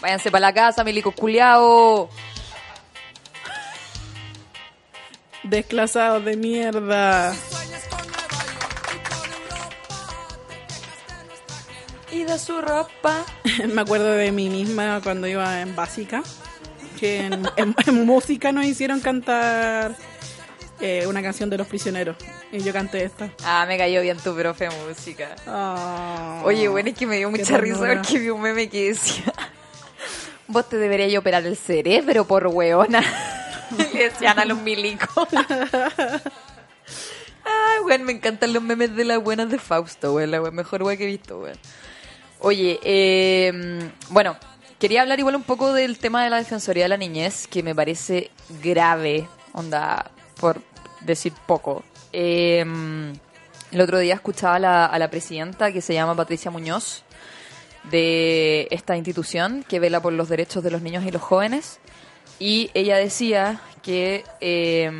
Váyanse para la casa, milicos culiao. Desclasados de mierda. Y de su ropa. Me acuerdo de mí misma cuando iba en básica, que en, en- en música nos hicieron cantar eh, una canción de los prisioneros. Y yo canté esta. Ah, me cayó bien tu profe de música. Ah. Oye, bueno, es que me dio mucha risa porque vi un meme que decía: Vos te deberías operar el cerebro por hueona. Le decían a los milicos. Ay, weón, me encantan los memes de las buenas de Fausto, weón, la weón, mejor weón que he visto, weón. Oye, eh, bueno, quería hablar igual un poco del tema de la Defensoría de la Niñez, que me parece grave, onda, por decir poco. Eh, el otro día escuchaba a la, a la presidenta, que se llama Patricia Muñoz, de esta institución que vela por los derechos de los niños y los jóvenes, y ella decía que... eh,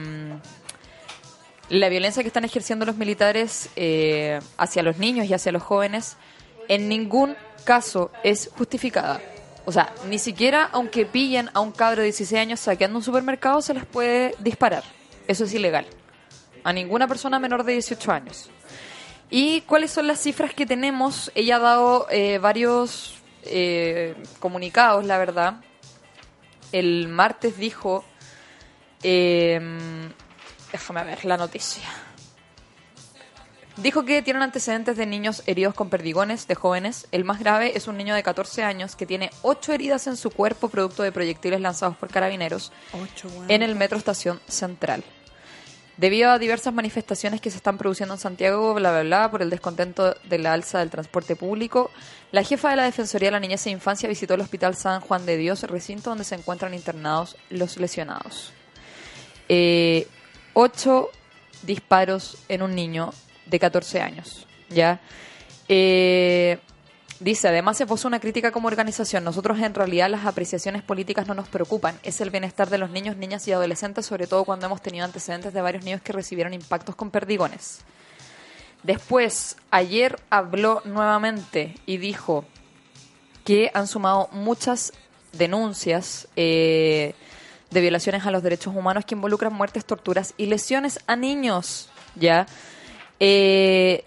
la violencia que están ejerciendo los militares eh, hacia los niños y hacia los jóvenes en ningún caso es justificada. O sea, ni siquiera aunque pillen a un cabro de 16 años saqueando un supermercado se les puede disparar. Eso es ilegal. A ninguna persona menor de 18 años. ¿Y cuáles son las cifras que tenemos? Ella ha dado eh, varios eh, comunicados, la verdad. El martes dijo... eh, déjame ver la noticia. Dijo que tienen antecedentes de niños heridos con perdigones, de jóvenes. El más grave es un niño de 14 años que tiene 8 heridas en su cuerpo producto de proyectiles lanzados por carabineros Ocho, en el Metro Estación Central. Debido a diversas manifestaciones que se están produciendo en Santiago, bla, bla, bla, por el descontento de la alza del transporte público, la jefa de la Defensoría de la Niñez e Infancia visitó el Hospital San Juan de Dios, recinto donde se encuentran internados los lesionados. Eh, ocho disparos en un niño de 14 años, ¿ya? Eh, dice, además se puso una crítica como organización. Nosotros en realidad las apreciaciones políticas no nos preocupan. Es el bienestar de los niños, niñas y adolescentes, sobre todo cuando hemos tenido antecedentes de varios niños que recibieron impactos con perdigones. Después, ayer habló nuevamente y dijo que han sumado muchas denuncias eh, de violaciones a los derechos humanos que involucran muertes, torturas y lesiones a niños. Ya Eh,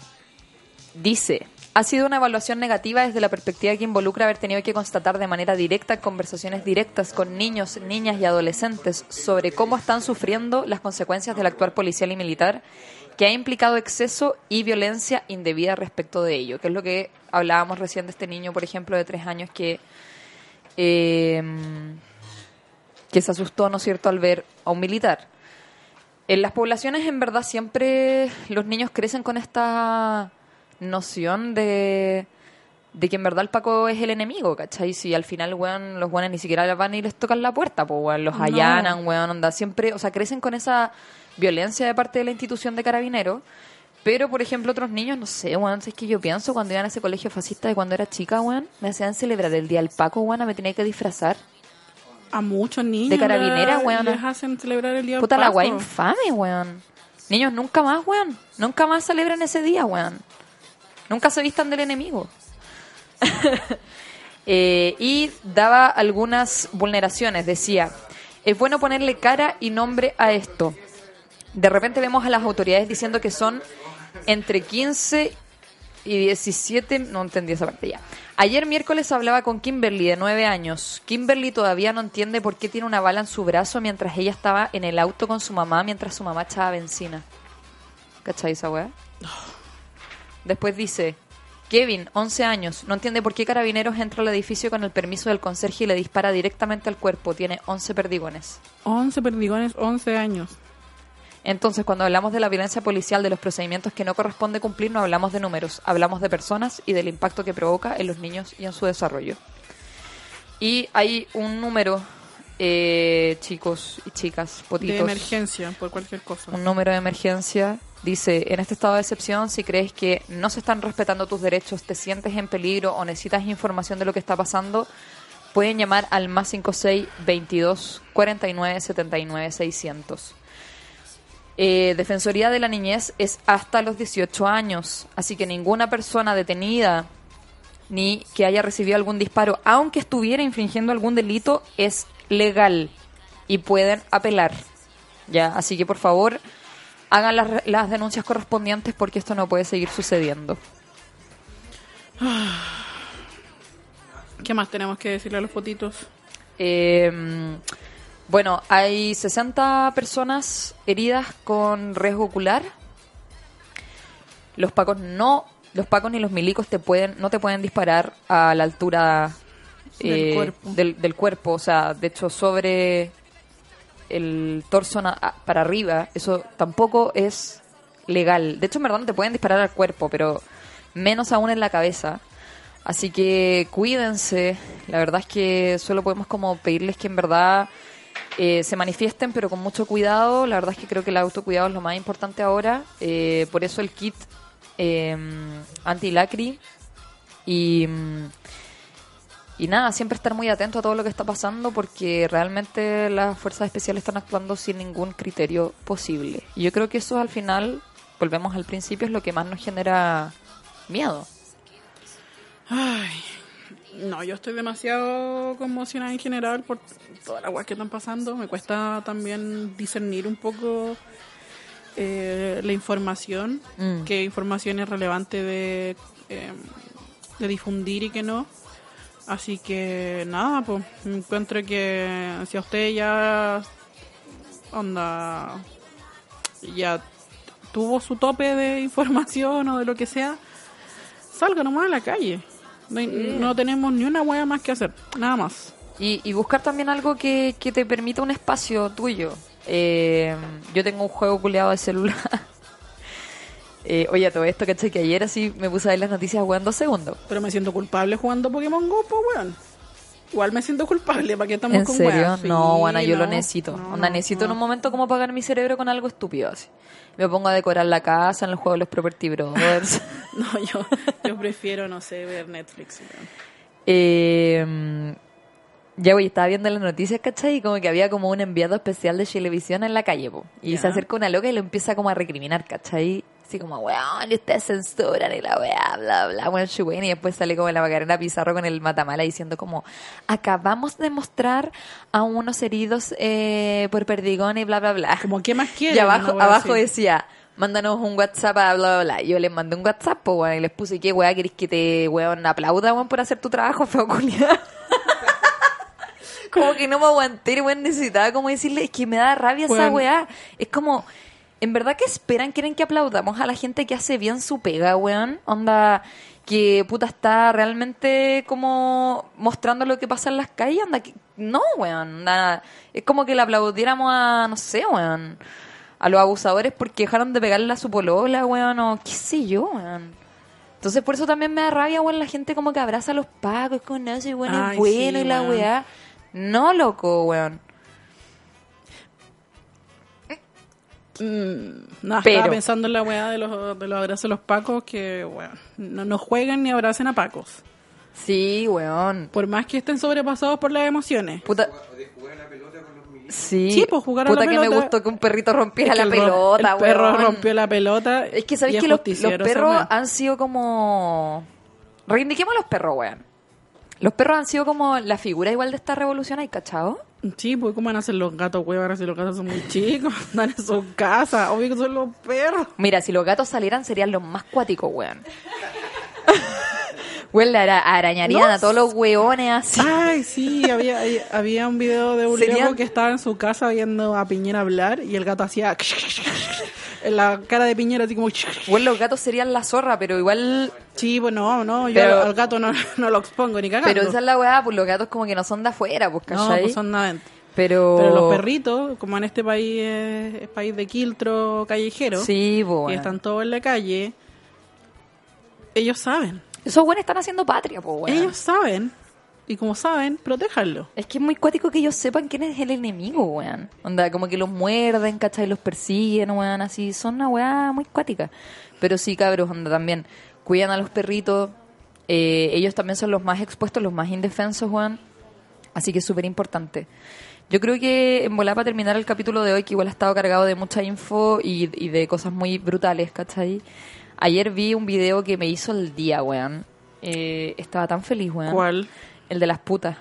dice. Ha sido una evaluación negativa desde la perspectiva que involucra haber tenido que constatar de manera directa conversaciones directas con niños, niñas y adolescentes sobre cómo están sufriendo las consecuencias del actuar policial y militar que ha implicado exceso y violencia indebida respecto de ello, que es lo que hablábamos recién de este niño, por ejemplo, de tres años que eh, que se asustó, ¿no es cierto?, al ver a un militar. En las poblaciones, en verdad, siempre los niños crecen con esta noción de, de que en verdad el Paco es el enemigo, ¿cachai? Si al final, weón, los weones ni siquiera van y les tocan la puerta, pues, weón, los No. allanan, weón, onda, siempre, o sea, crecen con esa violencia de parte de la institución de carabineros. Pero, por ejemplo, otros niños, no sé, weón, si es que yo pienso cuando iban a ese colegio fascista de cuando era chica, weón, me hacían celebrar el día del Paco, weón, me tenía que disfrazar. A muchos niños. De carabinera, weona. Les hacen celebrar el día del Puta la guay infame, weón. Niños, nunca más, weón. Nunca más celebren ese día, weón. Nunca se vistan del enemigo. Eh, y daba algunas vulneraciones. Decía, es bueno ponerle cara y nombre a esto. De repente vemos a las autoridades diciendo que son entre 15 y 17, no entendí esa parte ya. Ayer miércoles hablaba con Kimberly de 9 años. Kimberly todavía no entiende por qué tiene una bala en su brazo mientras ella estaba en el auto con su mamá mientras su mamá echaba benzina. ¿Cachai esa weá? Después dice, Kevin, 11 años, no entiende por qué Carabineros entra al edificio con el permiso del conserje y le dispara directamente al cuerpo. Tiene 11 perdigones. 11 perdigones, 11 años. Entonces, cuando hablamos de la violencia policial, de los procedimientos que no corresponde cumplir, no hablamos de números, hablamos de personas y del impacto que provoca en los niños y en su desarrollo. Y hay un número, eh, chicos y chicas, potitos. De emergencia, por cualquier cosa. Un número de emergencia. Dice, en este estado de excepción, si crees que no se están respetando tus derechos, te sientes en peligro o necesitas información de lo que está pasando, pueden llamar al más 56 22 49 79 600. Eh, Defensoría de la Niñez es hasta los 18 años, así que ninguna persona detenida ni que haya recibido algún disparo, aunque estuviera infringiendo algún delito, es legal y pueden apelar. Ya, así que por favor hagan las, las denuncias correspondientes porque esto no puede seguir sucediendo. ¿Qué más tenemos que decirle a los fotitos? Eh, bueno, hay 60 personas heridas con riesgo ocular. Los pacos no, los pacos ni los milicos te pueden, no te pueden disparar a la altura Del eh, cuerpo. del, del cuerpo, o sea, de hecho sobre el torso para arriba, eso tampoco es legal. De hecho, en verdad no te pueden disparar al cuerpo, pero menos aún en la cabeza. Así que cuídense. La verdad es que solo podemos como pedirles que en verdad eh, se manifiesten, pero con mucho cuidado. La verdad es que creo que el autocuidado es lo más importante ahora. Eh, por eso el kit eh, anti-lacri. Y, mm, y nada, siempre estar muy atento a todo lo que está pasando porque realmente las fuerzas especiales están actuando sin ningún criterio posible. Y yo creo que eso al final, volvemos al principio, es lo que más nos genera miedo. Ay, no, yo estoy demasiado conmocionada en general por todas las weas que están pasando. Me cuesta también discernir un poco eh, la información, Mm. qué información es relevante de, eh, de difundir y qué no. Así que nada, pues encuentro que si a usted ya onda ya tuvo su tope de información o de lo que sea, salga nomás a la calle. No, tenemos ni una hueá más que hacer, nada más. Y, y buscar también algo que, que te permita un espacio tuyo. Eh, yo tengo un juego culeado de celular. Eh, oye, todo esto, ¿cachai? Que ayer así me puse a ver las noticias jugando dos segundos. Pero me siento culpable jugando Pokémon Go, pues weón. Igual me siento culpable, ¿para qué estamos ¿En con serio? Sí, no, bueno, yo lo necesito. no, Onda, no, necesito en un momento como apagar mi cerebro con algo estúpido así. Me pongo a decorar la casa en el juego de los Property Brothers. No, yo, yo prefiero, no sé, ver Netflix. weón. Eh, ya, güey, estaba viendo las noticias, ¿cachai? Y como que había como un enviado especial de televisión en la calle, po. Y se acerca una loca y lo empieza como a recriminar, ¿cachai? Así como, weón, y ustedes censuran y la weá, bla, bla, weón, chuwen. Y después sale como la Macarena Pizarro con el matamala diciendo como, acabamos de mostrar a unos heridos eh, por perdigón y bla, bla, bla. Como, ¿qué más quieren? Y abajo, abajo decía, mándanos un WhatsApp a bla, bla, bla. Yo les mandé un WhatsApp, pues, weón, y les puse, ¿qué weá querés que te, weón, aplauda, weón, por hacer tu trabajo, feo culiao? como que no me aguanté, weón, necesitaba como decirle, es que me da rabia esa weá. Es como, ¿en verdad que esperan? ¿Quieren que aplaudamos a la gente que hace bien su pega, weón? Onda, que puta está realmente como mostrando lo que pasa en las calles, anda, que, no, weón, onda, es como que le aplaudiéramos a, no sé, weón, a los abusadores porque dejaron de pegarle a su polola, weón, o qué sé yo, weón. Entonces por eso también me da rabia, weón, la gente como que abraza a los pacos con eso y bueno, es bueno sí, y la weón. weá. No, loco, weón. No, Pero- estaba pensando en la weá de los, de los abrazos de los pacos, que, weón, no, no jueguen ni abracen a pacos. Sí, weón. Por más que estén sobrepasados por las emociones. Puta. Sí, Sí, pues, jugar a puta la que me gustó que un perrito rompiera Es que la el pelota, El perro weón. rompió la pelota. Es que sabéis que los, perros han sido como. Reivindiquemos a los perros, weón. Los perros han sido como la figura igual de esta revolución, ¿hay cachado? Sí, pues ¿cómo van a ser los gatos, weón? Si los gatos son muy chicos, andan en su casa. Obvio que son los perros. Mira, si los gatos salieran serían los más cuáticos, weón. Weón, le ara- arañarían a todos los weones así. Ay, sí, había, había un video de un Serían- que estaba en su casa viendo a Piñera hablar y el gato hacía en la cara de Piñera así como Weón, los gatos serían la zorra, pero igual. Sí, pues no, no, yo Pero- al gato no, no lo expongo ni cagando. Pero esa es la weá, pues los gatos como que no son de afuera, pues, no, ¿cachai? pues son nada. dentro. Pero. Pero los perritos, como en este país es, país de quiltro callejero, Sí, pues. y weón. están todos en la calle, ellos saben. Esos weones están haciendo patria, pues, weón. Ellos saben. Y como saben, protéjanlo. Es que es muy cuático que ellos sepan quién es el enemigo, weón. Onda, como que los muerden, ¿cachai? Los persiguen, weón, así. Son una weá muy cuática. Pero sí, cabros, onda, también. Cuidan a los perritos. Eh, ellos también son los más expuestos, los más indefensos, weón. Así que es súper importante. Yo creo que en volar para terminar el capítulo de hoy, que igual ha estado cargado de mucha info y, y de cosas muy brutales, ¿cachai? Ayer vi un video que me hizo el día, weón. eh, estaba tan feliz, weón. ¿Cuál? El de las putas.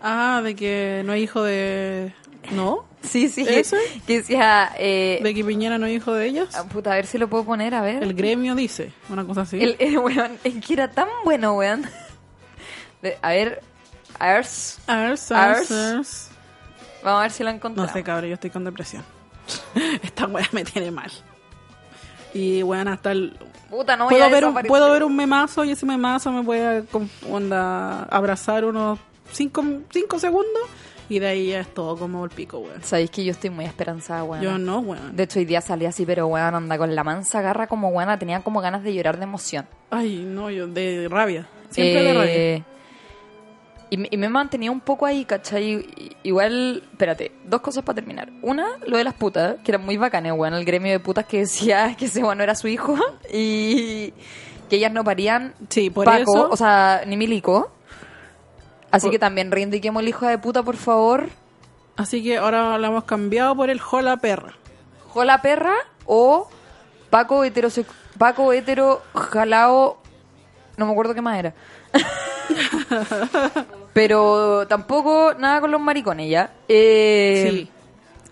Ah, de que no hay hijo de... ¿No? Sí, sí. ¿Ese? Que decía, eh, ¿De que Piñera no es hijo de ellas? ah, puta, a ver si lo puedo poner, a ver. El gremio dice, una cosa así. El, el weón, es que era tan bueno, weón. De- a ver, Ars, Ars, Ars. ars, vamos a ver si lo No encontramos. sé, cabrón, yo estoy con depresión. Esta weá me tiene mal. Y weón, hasta el... Puta, no voy Puedo a ver, un, puedo ver un memazo y ese memazo me puede onda, abrazar unos 5 cinco segundos y de ahí ya es todo como el pico, weón. Sabéis que yo estoy muy esperanzada, weón. Yo no, weón. De hecho, hoy día salí así, pero weón, anda con la mansa garra como weón, tenía como ganas de llorar de emoción. Ay, no, yo de rabia. Siempre de rabia. Y me, y me mantenía un poco ahí, ¿cachai? Igual, espérate, dos cosas para terminar. Una, lo de las putas, que eran muy bacanes, weón. El gremio de putas que decía que ese weón no era su hijo y que ellas no parían Sí, por Paco, eso- o sea, ni Milico. Así Por- que también reivindiquemos el hijo de puta, por favor. Así que ahora lo hemos cambiado por el jola perra. Jola perra o Paco hetero Paco hetero jalao no me acuerdo qué más era. Pero tampoco nada con los maricones ya. Eh, Sí.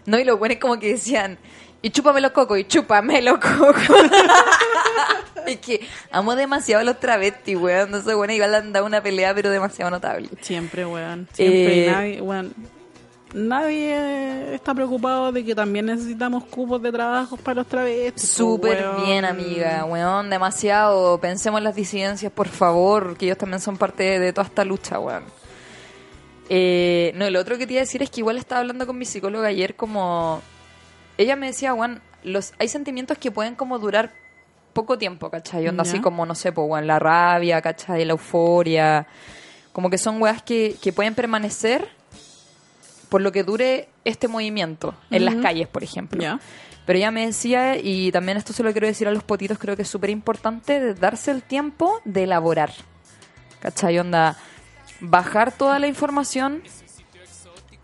No, y los buenos como que decían, y chúpame los cocos, y chúpame los cocos. es que amo demasiado a los travestis, weón. No sé, bueno, igual han dado una pelea, pero demasiado notable. Siempre, weón. Siempre. Eh, nadie, weón. Nadie está preocupado de que también necesitamos cupos de trabajo para los travestis. po, Súper weón. bien, amiga, weón, demasiado. Pensemos en las disidencias, por favor, que ellos también son parte de, toda esta lucha, weón. Eh, no, lo otro que te iba a decir es que igual estaba hablando con mi psicóloga ayer como... Ella me decía, weón, los, hay sentimientos que pueden como durar poco tiempo, ¿cachai? Onda así como, no sé, pues, weón, la rabia, ¿cachai? La euforia. Como que son weas que, que pueden permanecer por lo que dure este movimiento en las Ujú. calles, por ejemplo. Ya. Pero ella me decía, y también esto se lo quiero decir a los potitos, creo que es súper importante, de darse el tiempo de elaborar. ¿Cachai? Onda, bajar toda la información,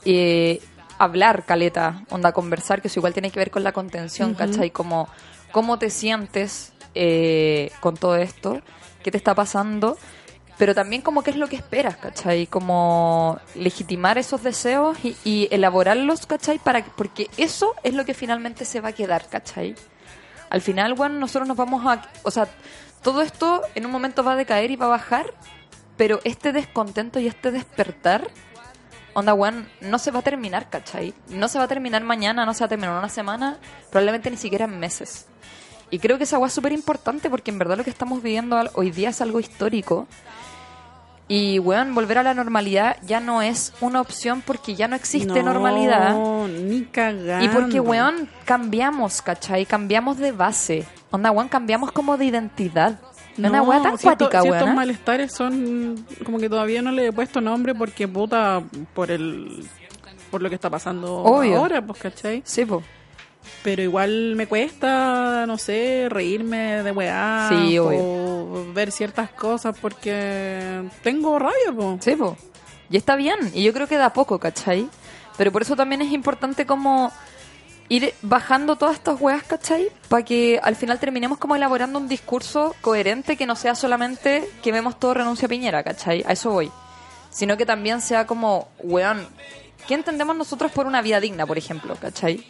eh, hablar, caleta, onda, conversar, que eso igual tiene que ver con la contención, ¿cachai? Como, cómo te sientes eh, con todo esto, qué te está pasando, pero también como qué es lo que esperas, ¿cachai? Como legitimar esos deseos y, y elaborarlos, ¿cachai? Para, porque eso es lo que finalmente se va a quedar, ¿cachai? Al final, bueno, nosotros nos vamos a... O sea, todo esto en un momento va a decaer y va a bajar, pero este descontento y este despertar, onda, weón, no se va a terminar, ¿cachai? No se va a terminar mañana, no se va a terminar una semana, probablemente ni siquiera en meses. Y creo que esa weá es súper importante porque en verdad lo que estamos viviendo hoy día es algo histórico. Y, weón, volver a la normalidad ya no es una opción porque ya no existe No, normalidad. ni cagando. Y porque, weón, cambiamos, ¿cachai? Cambiamos de base. Onda, weón, cambiamos como de identidad. No, una weá tan cuática, weón. malestares son como que todavía no le he puesto nombre porque puta por el por lo que está pasando Obvio. ahora, pues, ¿cachai? Sí, po. Pero igual me cuesta, no sé, reírme de weá Sí, o ver ciertas cosas porque tengo rabia, po. Sí, po. Y está bien. Y yo creo que da poco, ¿cachai? Pero por eso también es importante como ir bajando todas estas weas, ¿cachai? Para que al final terminemos como elaborando un discurso coherente que no sea solamente que vemos todo renuncia a Piñera, ¿cachai? A eso voy. Sino que también sea como, weón, ¿qué entendemos nosotros por una vida digna, por ejemplo, ¿cachai?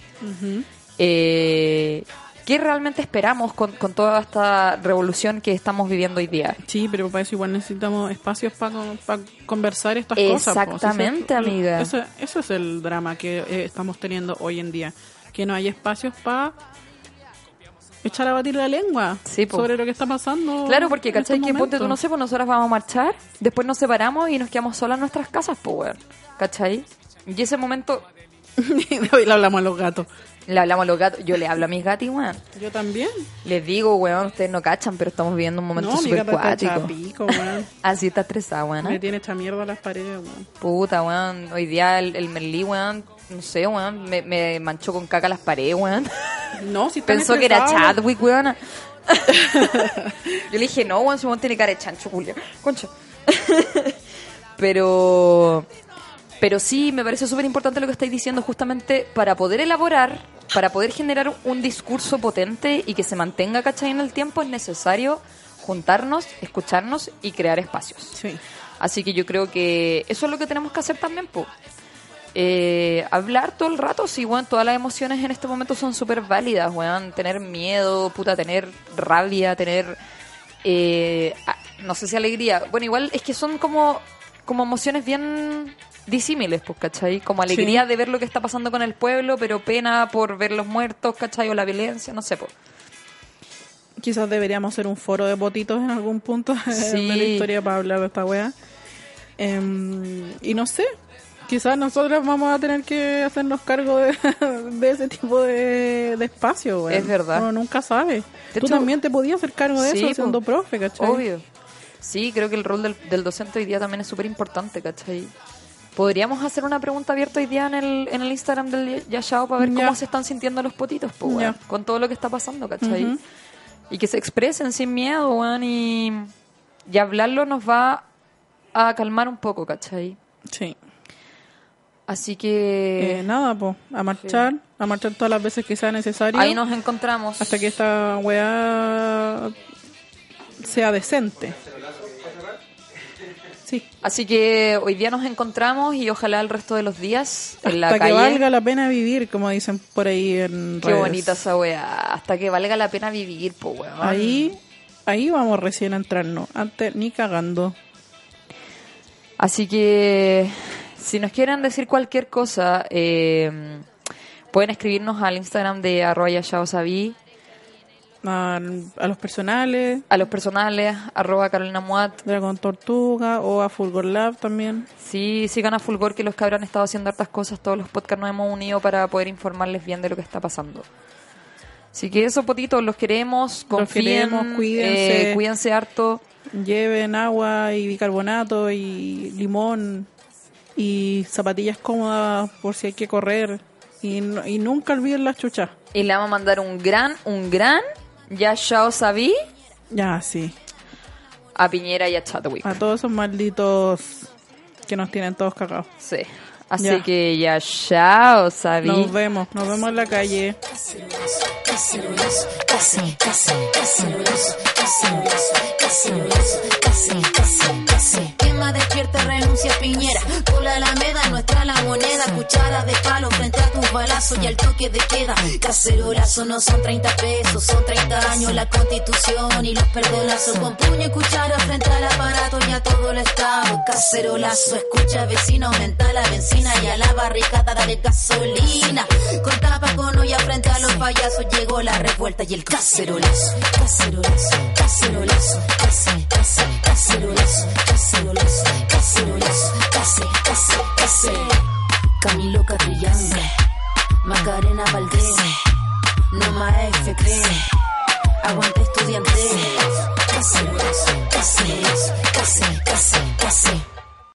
Eh, ¿Qué realmente esperamos con, con toda esta revolución que estamos viviendo hoy día? Sí, pero para eso igual necesitamos espacios para conversar estas cosas. po. Exactamente, amiga. Eso, eso es el drama que eh, estamos teniendo hoy en día. Que no hay espacios para echar a batir la lengua Sí, sobre lo que está pasando. Claro, porque, ¿cachai? estos Que ponte tú, no sé, pues nosotras vamos a marchar, después nos separamos y nos quedamos solas en nuestras casas, pues. ¿Cachai? Y ese momento le hablamos a los gatos. Le hablamos a los gatos, yo le hablo a mis gatos, weón. Yo también. Les digo, weón, ustedes no cachan, pero estamos viviendo un momento no, súper cuático. pico, weón. Así está estresada, weón. Me tiene hecha mierda las paredes, weón. Puta, weón. Hoy día el, el Merlí, weón, no sé, weón, me, me manchó con caca las paredes, weón. No, si Pensó que era Chadwick, weón. Yo le dije, no, weón, weón tiene cara de chancho, Julio. Concha. pero, pero sí, me parece súper importante lo que estáis diciendo, justamente para poder elaborar, para poder generar un discurso potente y que se mantenga, ¿cachai? En el tiempo, es necesario juntarnos, escucharnos y crear espacios. Sí. Así que yo creo que eso es lo que tenemos que hacer también, po. Eh, hablar todo el rato, sí, weón, todas las emociones en este momento son súper válidas, weón. Tener miedo, puta, tener rabia, tener, eh, no sé si alegría. Bueno, igual es que son como, como emociones bien disímiles, pues, ¿cachai? Como alegría Sí. de ver lo que está pasando con el pueblo, pero pena por ver los muertos, ¿cachai? O la violencia, no sé, pues. Quizás deberíamos hacer un foro de botitos en algún punto Sí. de la historia para hablar de esta wea. Em, y no sé, quizás nosotros vamos a tener que hacernos cargo de, de ese tipo de, de espacio, weón. Es verdad. Uno nunca sabe. De Tú hecho- también te podías hacer cargo de Sí, eso siendo profe, ¿cachai? Obvio. Sí, creo que el rol del, del docente hoy día también es súper importante, ¿cachai? Podríamos hacer una pregunta abierta hoy día en el, en el Instagram del Yashao para ver cómo se están sintiendo los potitos, pues, Ya. con todo lo que está pasando, ¿cachai? Y que se expresen sin miedo, weón, y, y hablarlo nos va a calmar un poco, ¿cachai? Sí. Así que Eh, nada, pues, a marchar, a marchar todas las veces que sea necesario. ahí nos encontramos. hasta que esta weá sea decente. Sí. Así que hoy día nos encontramos y ojalá el resto de los días en la Hasta que calle. valga la pena vivir, como dicen por ahí en Qué redes. bonita esa weá. Hasta que valga la pena vivir, po weón. Ahí, ahí vamos recién a entrarnos. Antes ni cagando. Así que si nos quieren decir cualquier cosa, eh, pueden escribirnos al Instagram de yayaosabi, A, a los personales, a los personales, arroba Carolina Muat. Dragon Tortuga o a Fulgor Lab también. Sí, sigan a Fulgor, que los cabros han estado haciendo hartas cosas. Todos los podcasts nos hemos unido para poder informarles bien de lo que está pasando. Así que eso, potitos, los queremos, confíen, queremos, cuídense. eh, cuídense harto. Lleven agua y bicarbonato y limón y zapatillas cómodas por si hay que correr. Y, y nunca olviden las chuchas. Y le vamos a mandar un gran, un gran Yashao Sabi Ya, sí. a Piñera y a Chatwick. A todos esos malditos que nos tienen todos cagados. Sí. Así Ya. que Yashao Sabi. Nos vemos, nos vemos en la calle. Casi. Quema despierta, renuncia Piñera. Por la Alameda, nuestra la moneda. Cuchara de palo frente a tus balazos y al toque de queda. Cacerolazo no son 30 pesos, son 30 años la constitución y los perdonazos. Con puño y cuchara frente al aparato y a todo el estado. Cacerolazo, escucha vecino, aumenta la benzina y a la barricada dale gasolina. Con tapa con olla frente a los payasos llegó la revuelta y el cacerolazo. Cacerolazo, cacerolazo, case, case, cacerolazo, cacerolazo, case, case, case. Camilo Catrillanza, Macarena Valdés, Norma FP, Aguante Estudiante. Cacerolazo, cacerolazo, case, case, case.